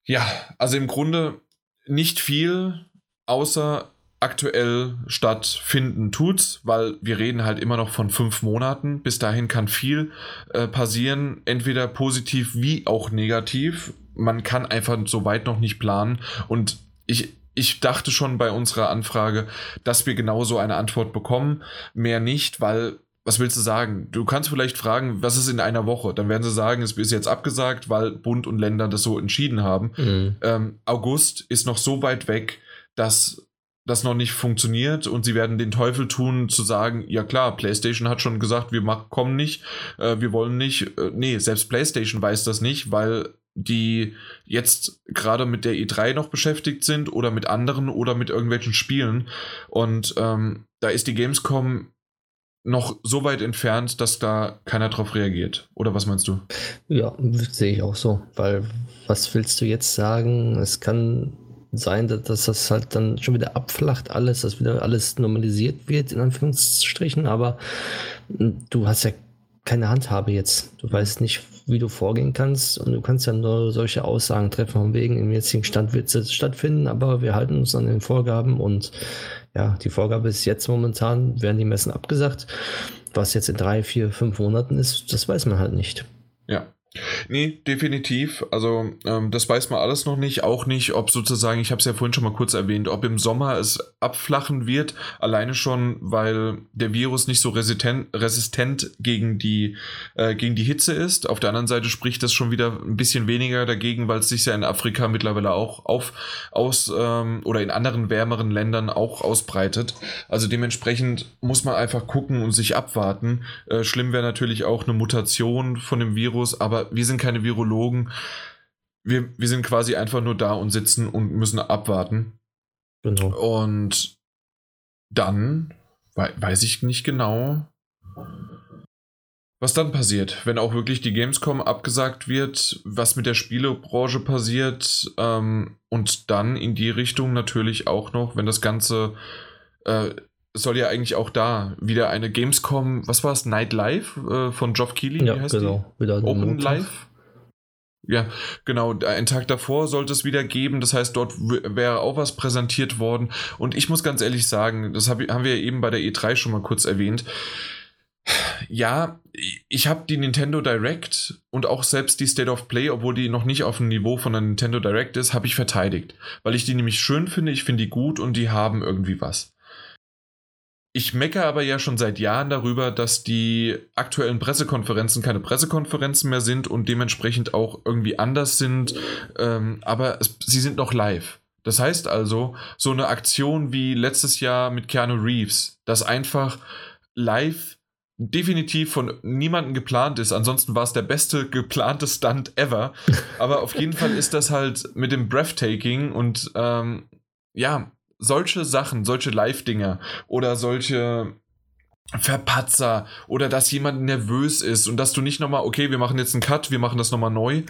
Ja, also im Grunde nicht viel, außer aktuell stattfinden tut's, weil wir reden halt immer noch von fünf Monaten. Bis dahin kann viel äh, passieren, entweder positiv wie auch negativ. Man kann einfach so weit noch nicht planen und ich, ich dachte schon bei unserer Anfrage, dass wir genauso eine Antwort bekommen. Mehr nicht, weil was willst du sagen? Du kannst vielleicht fragen, was ist in einer Woche? Dann werden sie sagen, es ist jetzt abgesagt, weil Bund und Länder das so entschieden haben. Mhm. Ähm, August ist noch so weit weg, dass das noch nicht funktioniert und sie werden den Teufel tun zu sagen, ja klar, PlayStation hat schon gesagt, wir machen, kommen nicht, äh, wir wollen nicht. Äh, nee, selbst PlayStation weiß das nicht, weil die jetzt gerade mit der E3 noch beschäftigt sind oder mit anderen oder mit irgendwelchen Spielen. Und ähm, da ist die Gamescom noch so weit entfernt, dass da keiner drauf reagiert. Oder was meinst du? Ja, sehe ich auch so. Weil was willst du jetzt sagen? Es kann sein, dass das halt dann schon wieder abflacht alles, dass wieder alles normalisiert wird, in Anführungsstrichen, aber du hast ja keine Handhabe jetzt. Du weißt nicht, wie du vorgehen kannst und du kannst ja nur solche Aussagen treffen, von wegen, im jetzigen Stand wird es stattfinden, aber wir halten uns an den Vorgaben und ja, die Vorgabe ist jetzt momentan, werden die Messen abgesagt. Was jetzt in drei, vier, fünf Monaten ist, das weiß man halt nicht. Ja, Nee, definitiv. Also ähm, das weiß man alles noch nicht. Auch nicht, ob sozusagen, ich habe es ja vorhin schon mal kurz erwähnt, ob im Sommer es abflachen wird. Alleine schon, weil der Virus nicht so resistent, resistent gegen, die, äh, gegen die Hitze ist. Auf der anderen Seite spricht das schon wieder ein bisschen weniger dagegen, weil es sich ja in Afrika mittlerweile auch auf, aus ähm, oder in anderen wärmeren Ländern auch ausbreitet. Also dementsprechend muss man einfach gucken und sich abwarten. Äh, schlimm wäre natürlich auch eine Mutation von dem Virus, aber wir sind keine Virologen. Wir, wir sind quasi einfach nur da und sitzen und müssen abwarten. Genau. Und dann weiß ich nicht genau, was dann passiert, wenn auch wirklich die Gamescom abgesagt wird, was mit der Spielebranche passiert ähm, und dann in die Richtung natürlich auch noch, wenn das Ganze äh, soll ja eigentlich auch da wieder eine Gamescom, was war es, Night Live äh, von Geoff Keighley? Ja, genau. Wieder Open Live? Ja, genau. Einen Tag davor sollte es wieder geben. Das heißt, dort wäre auch was präsentiert worden. Und ich muss ganz ehrlich sagen, das hab, haben wir eben bei der E3 schon mal kurz erwähnt. Ja, ich habe die Nintendo Direct und auch selbst die State of Play, obwohl die noch nicht auf dem Niveau von der Nintendo Direct ist, habe ich verteidigt. Weil ich die nämlich schön finde, ich finde die gut und die haben irgendwie was. Ich meckere aber ja schon seit Jahren darüber, dass die aktuellen Pressekonferenzen keine Pressekonferenzen mehr sind und dementsprechend auch irgendwie anders sind. Ähm, aber es, sie sind noch live. Das heißt also, so eine Aktion wie letztes Jahr mit Keanu Reeves, das einfach live definitiv von niemandem geplant ist. Ansonsten war es der beste geplante Stunt ever. Aber auf jeden Fall ist das halt mit dem Breathtaking und ähm, ja, solche Sachen, solche Live-Dinger oder solche Verpatzer oder dass jemand nervös ist und dass du nicht nochmal, okay, wir machen jetzt einen Cut, wir machen das nochmal neu.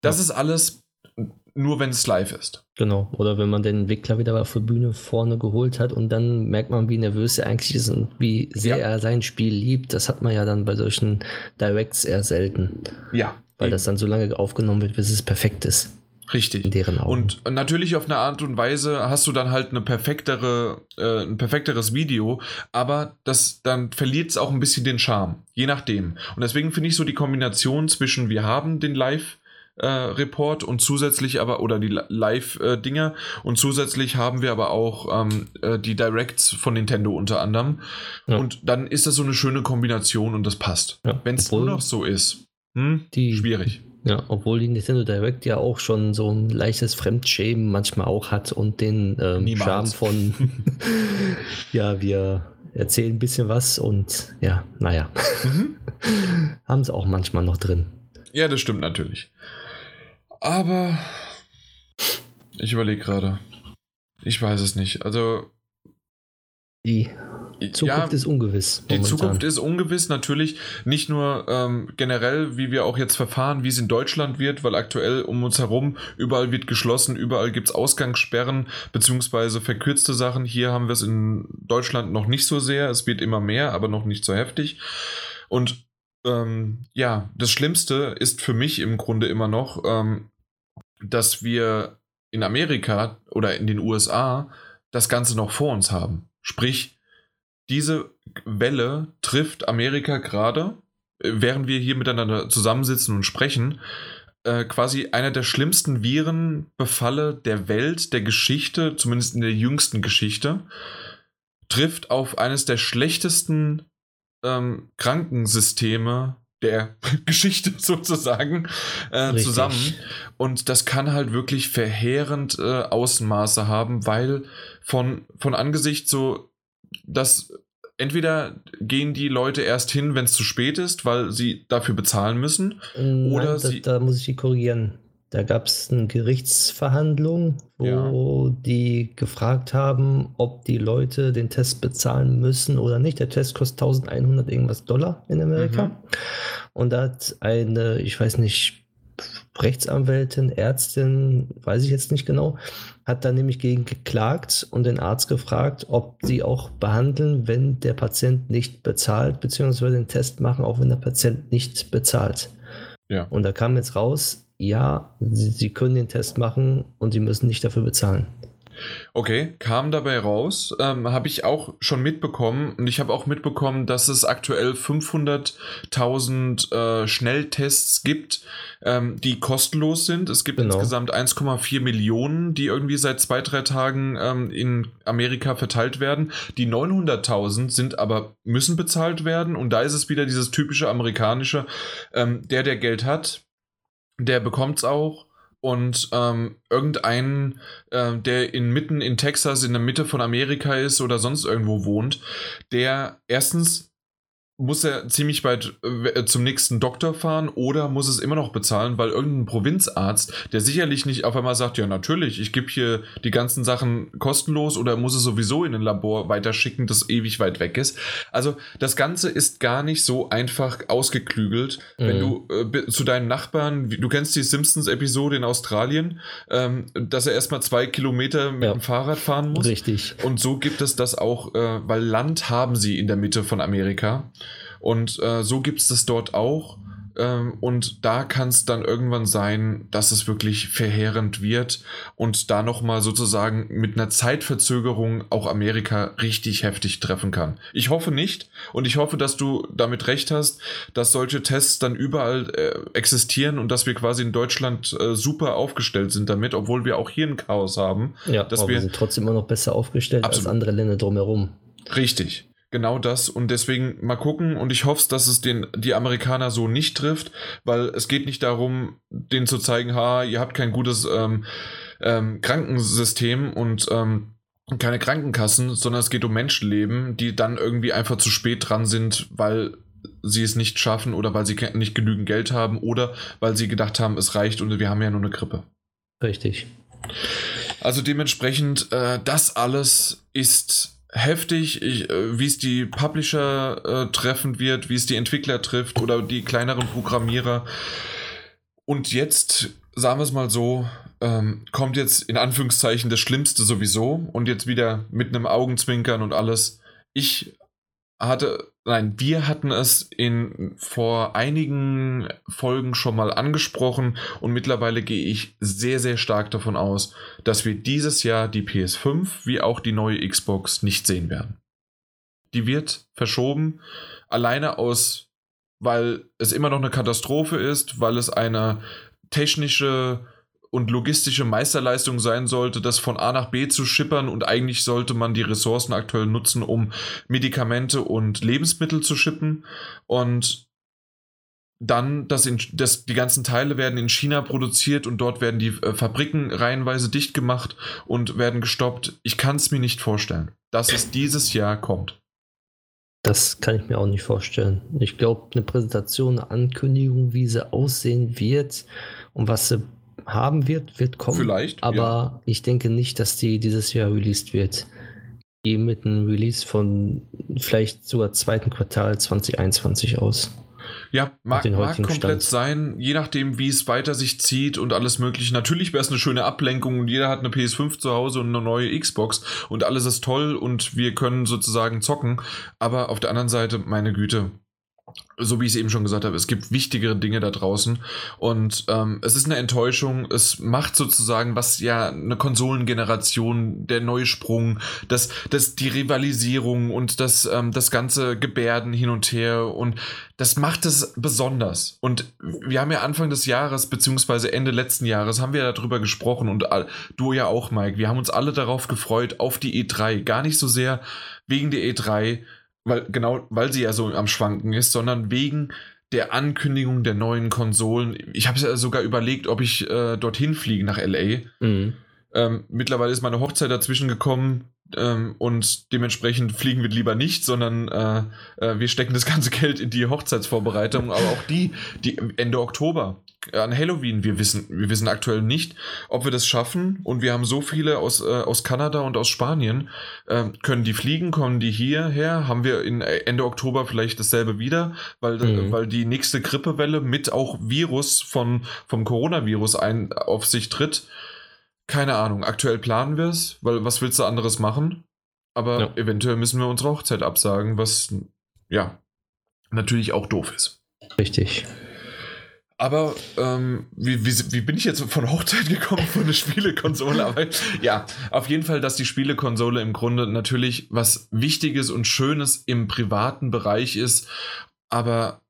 Das ja. ist alles nur, wenn es live ist. Genau. Oder wenn man den Entwickler wieder auf der Bühne vorne geholt hat und dann merkt man, wie nervös er eigentlich ist und wie sehr ja. er sein Spiel liebt. Das hat man ja dann bei solchen Directs eher selten. Ja. Weil eben. das dann so lange aufgenommen wird, bis es perfekt ist. Richtig. Und natürlich auf eine Art und Weise hast du dann halt eine perfektere, äh, ein perfekteres Video, aber das dann verliert es auch ein bisschen den Charme, je nachdem. Und deswegen finde ich so die Kombination zwischen wir haben den Live äh, Report und zusätzlich aber oder die Live äh, Dinger und zusätzlich haben wir aber auch ähm, äh, die Directs von Nintendo unter anderem ja. und dann ist das so eine schöne Kombination und das passt. Ja. Wenn es nur noch so ist, hm, die, schwierig ja, obwohl die Nintendo Direct ja auch schon so ein leichtes Fremdschämen manchmal auch hat und den ähm, Charme von, ja, wir erzählen ein bisschen was und ja, naja, mhm. haben sie auch manchmal noch drin. Ja, das stimmt natürlich. Aber ich überlege gerade. Ich weiß es nicht. Also. Die Zukunft ja, ist ungewiss. Momentan. Die Zukunft ist ungewiss, natürlich nicht nur ähm, generell, wie wir auch jetzt verfahren, wie es in Deutschland wird, weil aktuell um uns herum überall wird geschlossen, überall gibt es Ausgangssperren beziehungsweise verkürzte Sachen. Hier haben wir es in Deutschland noch nicht so sehr. Es wird immer mehr, aber noch nicht so heftig. Und ähm, ja, das Schlimmste ist für mich im Grunde immer noch, ähm, dass wir in Amerika oder in den USA das Ganze noch vor uns haben. Sprich, diese Welle trifft Amerika gerade, äh, während wir hier miteinander zusammensitzen und sprechen, äh, quasi einer der schlimmsten Virenbefalle der Welt, der Geschichte, zumindest in der jüngsten Geschichte, trifft auf eines der schlechtesten ähm, Krankensysteme der Geschichte sozusagen äh, zusammen. Und das kann halt wirklich verheerend äh, Ausmaße haben, weil von, von Angesicht so, dass entweder gehen die Leute erst hin, wenn es zu spät ist, weil sie dafür bezahlen müssen, Nein, oder da, sie. da muss ich die korrigieren. Da gab es eine Gerichtsverhandlung, wo die gefragt haben, ob die Leute den Test bezahlen müssen oder nicht. Der Test kostet 1100 irgendwas Dollar in Amerika. Mhm. Und da hat eine, ich weiß nicht, Rechtsanwältin, Ärztin, weiß ich jetzt nicht genau, hat da nämlich gegen geklagt und den Arzt gefragt, ob sie auch behandeln, wenn der Patient nicht bezahlt, beziehungsweise den Test machen, auch wenn der Patient nicht bezahlt. Ja. Und da kam jetzt raus, ja, sie, sie können den Test machen und sie müssen nicht dafür bezahlen. Okay, kam dabei raus, ähm, habe ich auch schon mitbekommen und ich habe auch mitbekommen, dass es aktuell 500.000 äh, Schnelltests gibt, ähm, die kostenlos sind. Es gibt Genau. insgesamt 1,4 Millionen, die irgendwie seit zwei, drei Tagen ähm, in Amerika verteilt werden. Die 900.000 sind aber, müssen bezahlt werden und da ist es wieder dieses typische amerikanische, ähm, der, der Geld hat, der bekommt es auch. Und ähm, irgendein, äh, der inmitten in Texas, in der Mitte von Amerika ist oder sonst irgendwo wohnt, der erstens muss er ziemlich weit äh, zum nächsten Doktor fahren oder muss es immer noch bezahlen, weil irgendein Provinzarzt, der sicherlich nicht auf einmal sagt, ja natürlich, ich gebe hier die ganzen Sachen kostenlos oder muss es sowieso in ein Labor weiterschicken, das ewig weit weg ist. Also das Ganze ist gar nicht so einfach ausgeklügelt. Wenn Mhm. du äh, zu deinen Nachbarn, du kennst die Simpsons-Episode in Australien, ähm, dass er erstmal zwei Kilometer mit Ja. dem Fahrrad fahren muss. Richtig. Und so gibt es das auch, äh, weil Land haben sie in der Mitte von Amerika. Und äh, so gibt es das dort auch. Ähm, und da kann es dann irgendwann sein, dass es wirklich verheerend wird und da nochmal sozusagen mit einer Zeitverzögerung auch Amerika richtig heftig treffen kann. Ich hoffe nicht und ich hoffe, dass du damit recht hast, dass solche Tests dann überall äh, existieren und dass wir quasi in Deutschland äh, super aufgestellt sind damit, obwohl wir auch hier ein Chaos haben. Ja, Dass aber wir- sind trotzdem immer noch besser aufgestellt Absolut. als andere Länder drumherum. Richtig. Genau das und deswegen mal gucken und ich hoffe, dass es den, die Amerikaner so nicht trifft, weil es geht nicht darum, denen zu zeigen, ha, ihr habt kein gutes ähm, ähm, Krankensystem und ähm, keine Krankenkassen, sondern es geht um Menschenleben, die dann irgendwie einfach zu spät dran sind, weil sie es nicht schaffen oder weil sie nicht genügend Geld haben oder weil sie gedacht haben, es reicht und wir haben ja nur eine Grippe. Richtig. Also dementsprechend, äh, das alles ist heftig, äh, wie es die Publisher äh, treffen wird, wie es die Entwickler trifft oder die kleineren Programmierer. Und jetzt, sagen wir es mal so, ähm, kommt jetzt in Anführungszeichen das Schlimmste sowieso und jetzt wieder mit einem Augenzwinkern und alles. Ich hatte, nein, wir hatten es in vor einigen Folgen schon mal angesprochen und mittlerweile gehe ich sehr, sehr stark davon aus, dass wir dieses Jahr die PS5 wie auch die neue Xbox nicht sehen werden. Die wird verschoben, alleine aus, weil es immer noch eine Katastrophe ist, weil es eine technische und logistische Meisterleistung sein sollte, das von A nach B zu schippern und eigentlich sollte man die Ressourcen aktuell nutzen, um Medikamente und Lebensmittel zu schippen und dann, dass, in, die ganzen Teile werden in China produziert und dort werden die äh, Fabriken reihenweise dicht gemacht und werden gestoppt. Ich kann es mir nicht vorstellen, dass es dieses Jahr kommt. Das kann ich mir auch nicht vorstellen. Ich glaube, eine Präsentation, eine Ankündigung, wie sie aussehen wird und was sie haben wird, wird kommen. Vielleicht, Aber ja. ich denke nicht, dass die dieses Jahr released wird. Die mit einem Release von vielleicht sogar zweiten Quartal 2021 aus. Ja, mag, mag komplett Stand. sein, je nachdem, wie es weiter sich zieht und alles mögliche. Natürlich wäre es eine schöne Ablenkung und jeder hat eine PS5 zu Hause und eine neue Xbox und alles ist toll und wir können sozusagen zocken. Aber auf der anderen Seite, meine Güte, so wie ich es eben schon gesagt habe, es gibt wichtigere Dinge da draußen und ähm, es ist eine Enttäuschung. Es macht sozusagen, was ja eine Konsolengeneration, der Neusprung, das, das, die Rivalisierung und das, ähm, das ganze Gebärden hin und her und das macht es besonders. Und wir haben ja Anfang des Jahres, beziehungsweise Ende letzten Jahres, haben wir darüber gesprochen und du ja auch, Mike. Wir haben uns alle darauf gefreut, auf die E3. Gar nicht so sehr wegen der E3, weil, genau, weil sie ja so am Schwanken ist, sondern wegen der Ankündigung der neuen Konsolen. Ich habe ja sogar überlegt, ob ich äh, dorthin fliege nach LA. Mhm. Ähm, mittlerweile ist meine Hochzeit dazwischen gekommen ähm, und dementsprechend fliegen wir lieber nicht, sondern äh, äh, wir stecken das ganze Geld in die Hochzeitsvorbereitung, aber auch die, die Ende Oktober an Halloween. Wir wissen, wir wissen aktuell nicht, ob wir das schaffen. Und wir haben so viele aus, äh, aus Kanada und aus Spanien. Äh, können die fliegen? Kommen die hierher? Haben wir in äh, Ende Oktober vielleicht dasselbe wieder? Weil, mhm. weil die nächste Grippewelle mit auch Virus von, vom Coronavirus ein, auf sich tritt. Keine Ahnung. Aktuell planen wir es, weil was willst du anderes machen? Aber ja. eventuell müssen wir unsere Hochzeit absagen, was ja natürlich auch doof ist. Richtig. Aber ähm, wie, wie, wie, bin ich jetzt von Hochzeit gekommen von der Spielekonsole? Aber ja, auf jeden Fall, dass die Spielekonsole im Grunde natürlich was Wichtiges und Schönes im privaten Bereich ist. Aber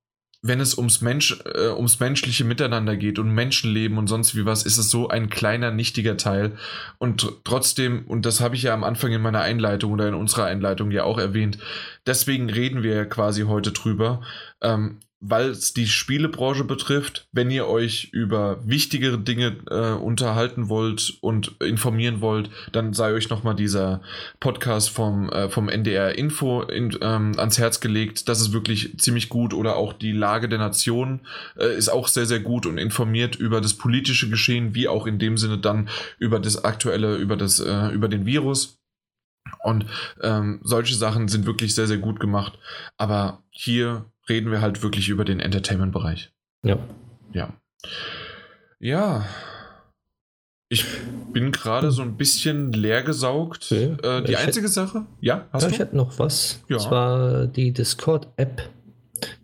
wenn es ums, Mensch, äh, ums menschliche Miteinander geht und Menschenleben und sonst wie was, ist es so ein kleiner, nichtiger Teil. Und trotzdem, und das habe ich ja am Anfang in meiner Einleitung oder in unserer Einleitung ja auch erwähnt, deswegen reden wir ja quasi heute drüber. Ähm, weil es die Spielebranche betrifft. Wenn ihr euch über wichtigere Dinge äh, unterhalten wollt und informieren wollt, dann sei euch nochmal dieser Podcast vom, äh, vom NDR Info in, ähm, ans Herz gelegt. Das ist wirklich ziemlich gut. Oder auch die Lage der Nation äh, ist auch sehr, sehr gut und informiert über das politische Geschehen, wie auch in dem Sinne dann über das aktuelle, über das, äh, über den Virus. Und ähm, solche Sachen sind wirklich sehr, sehr gut gemacht. Aber hier reden wir halt wirklich über den Entertainment-Bereich. Ja. Ja. Ja. Ich bin gerade so ein bisschen leer gesaugt. Okay. Äh, die einzige hätte, Sache? Ja, hast ja, du? Ich hätte noch was. Ja. Und zwar die Discord-App.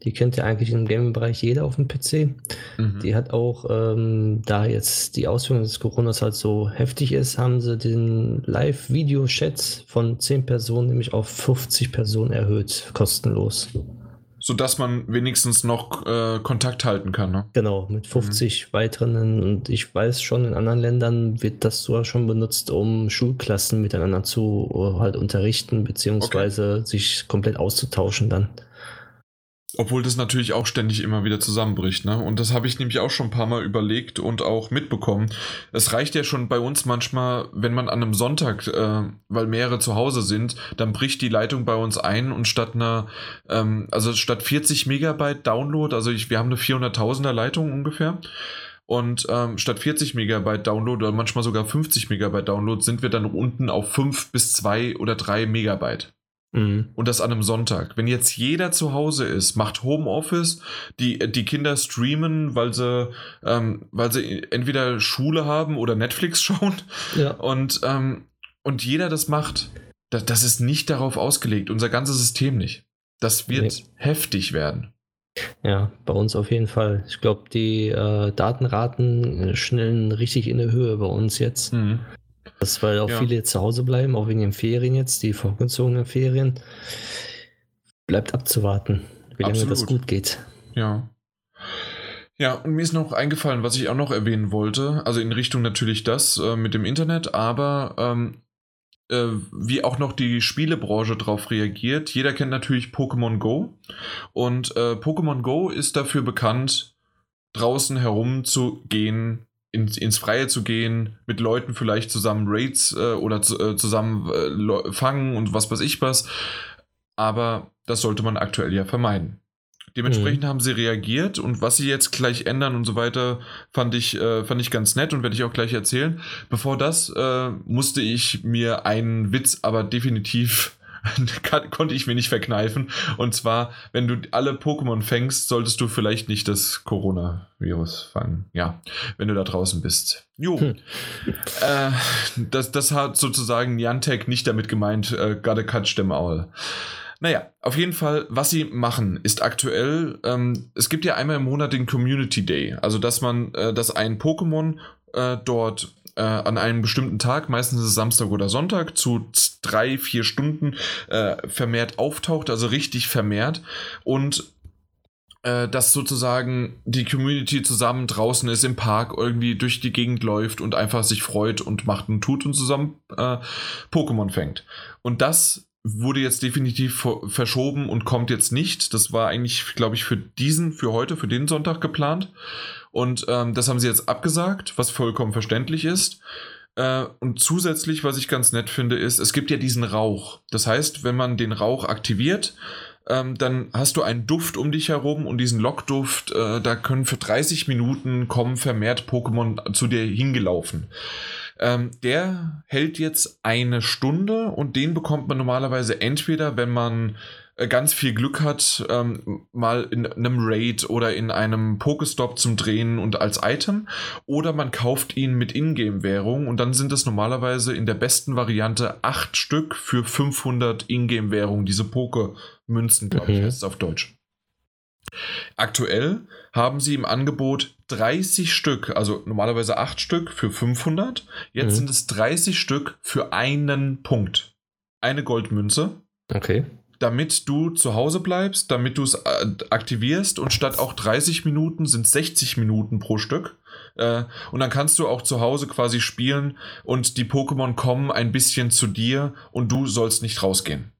Die kennt ja eigentlich im Gaming-Bereich jeder auf dem PC. Mhm. Die hat auch, ähm, da jetzt die Auswirkungen des Coronas halt so heftig ist, haben sie den Live-Video-Chat von 10 Personen nämlich auf 50 Personen erhöht, kostenlos sodass man wenigstens noch äh, Kontakt halten kann. Ne? Genau, mit 50 mhm. weiteren. Und ich weiß schon, in anderen Ländern wird das sogar schon benutzt, um Schulklassen miteinander zu uh, halt unterrichten, beziehungsweise okay. sich komplett auszutauschen dann. Obwohl das natürlich auch ständig immer wieder zusammenbricht, ne? Und das habe ich nämlich auch schon ein paar Mal überlegt und auch mitbekommen. Es reicht ja schon bei uns manchmal, wenn man an einem Sonntag, äh, weil mehrere zu Hause sind, dann bricht die Leitung bei uns ein und statt einer, ähm, also statt 40 Megabyte Download, also ich, wir haben eine 400.000er Leitung ungefähr. Und ähm, statt 40 Megabyte Download oder manchmal sogar 50 Megabyte Download sind wir dann unten auf 5 bis 2 oder 3 Megabyte. Mhm. Und das an einem Sonntag. Wenn jetzt jeder zu Hause ist, macht Homeoffice, die, die Kinder streamen, weil sie, ähm, weil sie entweder Schule haben oder Netflix schauen. Ja. Und, ähm, und jeder das macht, das, das ist nicht darauf ausgelegt, unser ganzes System nicht. Das wird nee. heftig werden. Ja, bei uns auf jeden Fall. Ich glaube, die äh, Datenraten schnellen richtig in der Höhe bei uns jetzt. Mhm. Das, weil auch ja. viele jetzt zu Hause bleiben, auch wegen den Ferien jetzt, die vorgezogenen Ferien. Bleibt abzuwarten, wie lange Absolut. das gut geht. Ja. Ja, und mir ist noch eingefallen, was ich auch noch erwähnen wollte, also in Richtung natürlich das äh, mit dem Internet, aber ähm, äh, wie auch noch die Spielebranche darauf reagiert. Jeder kennt natürlich Pokémon Go und äh, Pokémon Go ist dafür bekannt, draußen herumzugehen, ins, ins Freie zu gehen, mit Leuten vielleicht zusammen Raids äh, oder äh, zusammen äh, fangen und was weiß ich was. Aber das sollte man aktuell ja vermeiden. Dementsprechend mhm. haben sie reagiert und was sie jetzt gleich ändern und so weiter, fand ich, äh, fand ich ganz nett und werde ich auch gleich erzählen. Bevor das äh, musste ich mir einen Witz aber definitiv konnte ich mir nicht verkneifen. Und zwar, wenn du alle Pokémon fängst, solltest du vielleicht nicht das Coronavirus fangen. Ja, wenn du da draußen bist. Jo. Hm. Äh, das, das hat sozusagen Niantic nicht damit gemeint, äh, gotta catch them all. Naja, auf jeden Fall, was sie machen, ist aktuell, ähm, es gibt ja einmal im Monat den Community Day. Also, dass man, äh, dass ein Pokémon äh, dort äh, an einem bestimmten Tag, meistens ist es Samstag oder Sonntag, zu drei, vier Stunden äh, vermehrt auftaucht, also richtig vermehrt. Und äh, dass sozusagen die Community zusammen draußen ist im Park, irgendwie durch die Gegend läuft und einfach sich freut und macht und tut und zusammen äh, Pokémon fängt. Und das wurde jetzt definitiv verschoben und kommt jetzt nicht. Das war eigentlich, glaube ich, für diesen, für heute, für den Sonntag geplant. Und ähm, das haben sie jetzt abgesagt, was vollkommen verständlich ist. Äh, und zusätzlich, was ich ganz nett finde, ist, es gibt ja diesen Rauch. Das heißt, wenn man den Rauch aktiviert, ähm, dann hast du einen Duft um dich herum und diesen Lockduft, äh, da können für 30 Minuten kommen vermehrt Pokémon zu dir hingelaufen. Ähm, der hält jetzt eine Stunde und den bekommt man normalerweise entweder, wenn man äh, ganz viel Glück hat, ähm, mal in einem Raid oder in einem Pokestop zum Drehen und als Item. Oder man kauft ihn mit Ingame-Währung und dann sind es normalerweise in der besten Variante acht Stück für 500 Ingame-Währung, diese Poke-Münzen, glaube ich, mhm. heißt es auf Deutsch. Aktuell haben sie im Angebot 30 Stück, also normalerweise 8 Stück für 500. Jetzt mhm. sind es 30 Stück für einen Punkt. Eine Goldmünze. Okay damit du zu Hause bleibst, damit du es äh, aktivierst und statt auch 30 Minuten sind 60 Minuten pro Stück. Äh, und dann kannst du auch zu Hause quasi spielen und die Pokémon kommen ein bisschen zu dir und du sollst nicht rausgehen.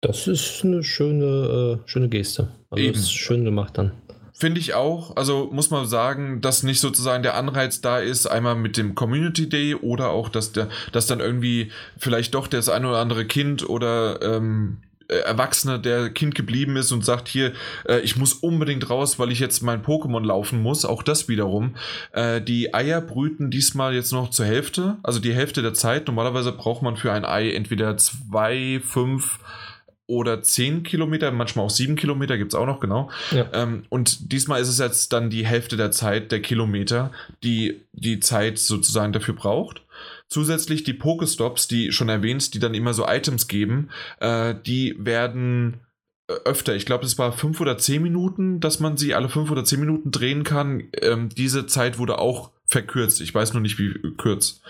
Das ist eine schöne, äh, schöne Geste. Also Eben. ist schön gemacht dann. Finde ich auch. Also muss man sagen, dass nicht sozusagen der Anreiz da ist, einmal mit dem Community Day oder auch, dass der, dass dann irgendwie vielleicht doch das ein oder andere Kind oder ähm, äh, Erwachsene, der Kind geblieben ist und sagt, hier, äh, ich muss unbedingt raus, weil ich jetzt mein Pokémon laufen muss. Auch das wiederum. Äh, die Eier brüten diesmal jetzt noch zur Hälfte, also die Hälfte der Zeit. Normalerweise braucht man für ein Ei entweder zwei, fünf oder zehn Kilometer, manchmal auch sieben Kilometer gibt es auch noch, genau. Ja. Ähm, und diesmal ist es jetzt dann die Hälfte der Zeit der Kilometer, die die Zeit sozusagen dafür braucht. Zusätzlich die Pokestops, die schon erwähnt, die dann immer so Items geben, äh, die werden äh, öfter. Ich glaube, es war fünf oder zehn Minuten, dass man sie alle fünf oder zehn Minuten drehen kann. Ähm, diese Zeit wurde auch verkürzt. Ich weiß nur nicht, wie kurz.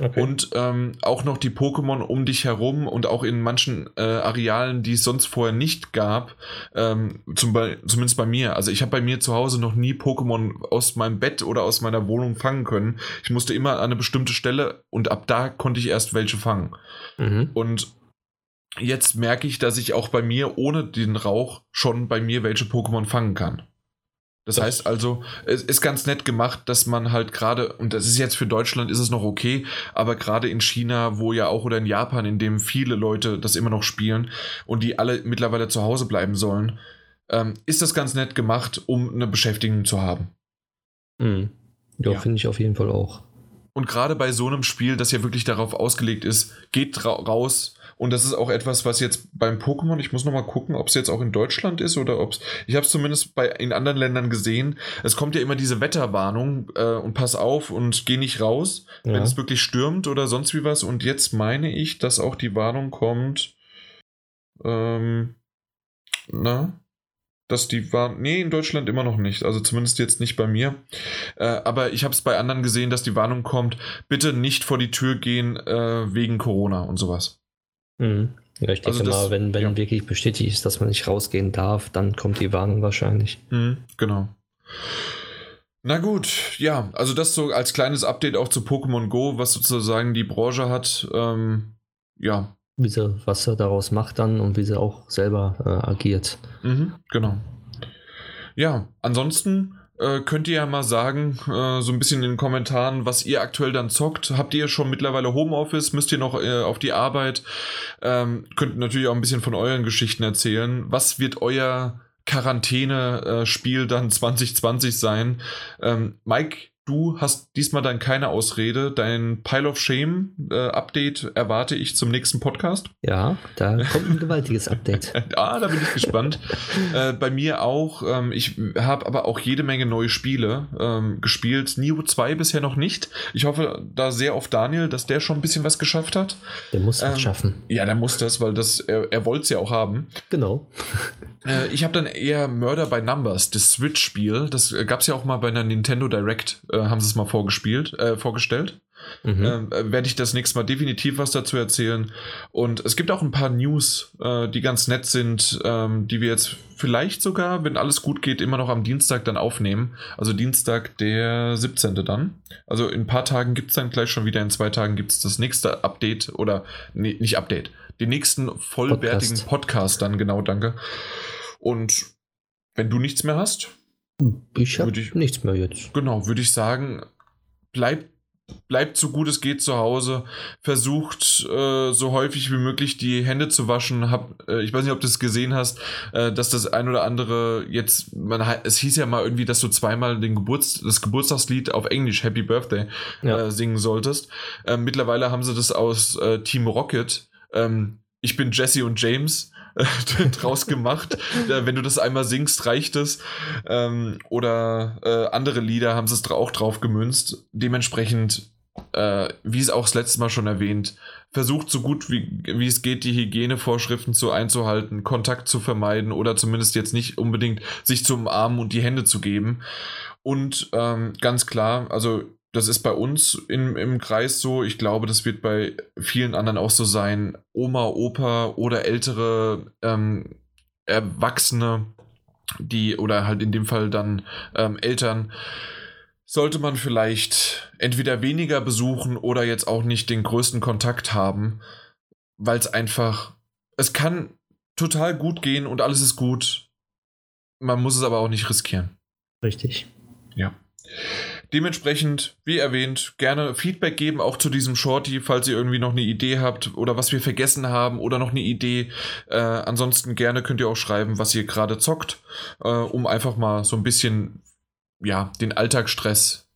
Okay. Und ähm, auch noch die Pokémon um dich herum und auch in manchen äh, Arealen, die es sonst vorher nicht gab, ähm, zum zumindest bei mir. Also ich habe bei mir zu Hause noch nie Pokémon aus meinem Bett oder aus meiner Wohnung fangen können. Ich musste immer an eine bestimmte Stelle und ab da konnte ich erst welche fangen. Mhm. Und jetzt merke ich, dass ich auch bei mir ohne den Rauch schon bei mir welche Pokémon fangen kann. Das, heißt also, es ist ganz nett gemacht, dass man halt gerade, und das ist jetzt für Deutschland ist es noch okay, aber gerade in China, wo ja auch oder in Japan, in dem viele Leute das immer noch spielen und die alle mittlerweile zu Hause bleiben sollen, ähm, ist das ganz nett gemacht, um eine Beschäftigung zu haben. Mhm. Ja, ja. finde ich auf jeden Fall auch. Und gerade bei so einem Spiel, das ja wirklich darauf ausgelegt ist, geht ra raus, und das ist auch etwas, was jetzt beim Pokémon, ich muss nochmal gucken, ob es jetzt auch in Deutschland ist oder ob es, ich habe es zumindest bei, in anderen Ländern gesehen. Es kommt ja immer diese Wetterwarnung äh, und pass auf und geh nicht raus, ja. wenn es wirklich stürmt oder sonst wie was. Und jetzt meine ich, dass auch die Warnung kommt, ähm, na, dass die waren. Nee, in Deutschland immer noch nicht. Also zumindest jetzt nicht bei mir. Äh, aber ich habe es bei anderen gesehen, dass die Warnung kommt, bitte nicht vor die Tür gehen äh, wegen Corona und sowas. Mhm. Ja, ich denke also das, mal, wenn, wenn ja. wirklich bestätigt ist, dass man nicht rausgehen darf, dann kommt die Warnung wahrscheinlich. Mhm, genau. Na gut, ja, also das so als kleines Update auch zu Pokémon Go, was sozusagen die Branche hat. Ähm, ja. Wie sie, was er daraus macht dann und wie sie auch selber äh, agiert. Mhm, genau. Ja, ansonsten äh, könnt ihr ja mal sagen, äh, so ein bisschen in den Kommentaren, was ihr aktuell dann zockt. Habt ihr schon mittlerweile Homeoffice? Müsst ihr noch äh, auf die Arbeit? Ähm, könnt natürlich auch ein bisschen von euren Geschichten erzählen. Was wird euer Quarantäne-Spiel dann 2020 sein? Ähm, Mike, Du hast diesmal dann keine Ausrede. Dein Pile of Shame äh, Update erwarte ich zum nächsten Podcast. Ja, da kommt ein gewaltiges Update. ah, da bin ich gespannt. äh, bei mir auch. Ähm, ich habe aber auch jede Menge neue Spiele ähm, gespielt. Neo 2 bisher noch nicht. Ich hoffe da sehr auf Daniel, dass der schon ein bisschen was geschafft hat. Der muss ähm, schaffen. Ja, der muss das, weil das, er, er wollte es ja auch haben. Genau. äh, ich habe dann eher Murder by Numbers, das Switch-Spiel. Das äh, gab es ja auch mal bei einer Nintendo Direct. Äh, haben sie es mal vorgespielt, äh, vorgestellt. mhm. ähm, äh, werde ich das nächste Mal definitiv was dazu erzählen. Und es gibt auch ein paar News, äh, die ganz nett sind, ähm, die wir jetzt vielleicht sogar, wenn alles gut geht, immer noch am Dienstag dann aufnehmen. Also Dienstag, der 17. dann. Also in ein paar Tagen gibt es dann gleich schon wieder, in zwei Tagen gibt es das nächste Update oder nee, nicht Update, den nächsten vollwertigen Podcast. Podcast dann, genau, danke. Und wenn du nichts mehr hast, ich habe nichts mehr jetzt. Genau, würde ich sagen, bleibt bleibt so gut es geht zu Hause, versucht äh, so häufig wie möglich die Hände zu waschen. Hab, äh, ich weiß nicht, ob du es gesehen hast, äh, dass das ein oder andere jetzt, man, es hieß ja mal irgendwie, dass du zweimal den Geburts, das Geburtstagslied auf Englisch Happy Birthday ja. Äh, singen solltest. Ähm, mittlerweile haben sie das aus äh, Team Rocket. Ähm, ich bin Jesse und James draus gemacht. Wenn du das einmal singst, reicht es. Ähm, oder äh, andere Lieder haben sie es auch drauf gemünzt. Dementsprechend, äh, wie es auch das letzte Mal schon erwähnt, versucht so gut wie, wie es geht, die Hygienevorschriften zu einzuhalten, Kontakt zu vermeiden oder zumindest jetzt nicht unbedingt sich zu umarmen und die Hände zu geben. Und ähm, ganz klar, also das ist bei uns im, im Kreis so. Ich glaube, das wird bei vielen anderen auch so sein. Oma, Opa oder ältere ähm, Erwachsene, die oder halt in dem Fall dann ähm, Eltern, sollte man vielleicht entweder weniger besuchen oder jetzt auch nicht den größten Kontakt haben, weil es einfach, es kann total gut gehen und alles ist gut. Man muss es aber auch nicht riskieren. Richtig. Ja. Dementsprechend, wie erwähnt, gerne Feedback geben, auch zu diesem Shorty, falls ihr irgendwie noch eine Idee habt oder was wir vergessen haben oder noch eine Idee. Äh, ansonsten gerne könnt ihr auch schreiben, was ihr gerade zockt, äh, um einfach mal so ein bisschen, ja, den Alltagsstress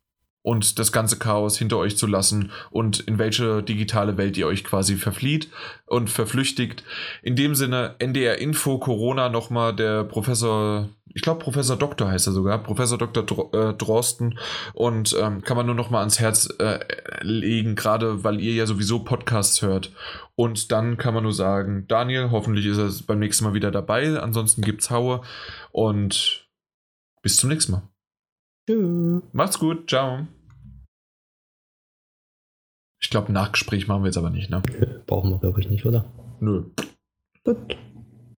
und das ganze Chaos hinter euch zu lassen und in welche digitale Welt ihr euch quasi verflieht und verflüchtigt. In dem Sinne, NDR Info Corona nochmal der Professor, ich glaube Professor Doktor heißt er sogar, Professor Dr. Dr äh, Drosten und ähm, kann man nur nochmal ans Herz äh, legen, gerade weil ihr ja sowieso Podcasts hört. Und dann kann man nur sagen, Daniel, hoffentlich ist er beim nächsten Mal wieder dabei, ansonsten gibt's Haue und bis zum nächsten Mal. Tschüss. Macht's gut. Ciao. Ich glaube, Nachgespräch machen wir jetzt aber nicht, ne? Brauchen wir, glaube ich, nicht, oder? Nö. Gut.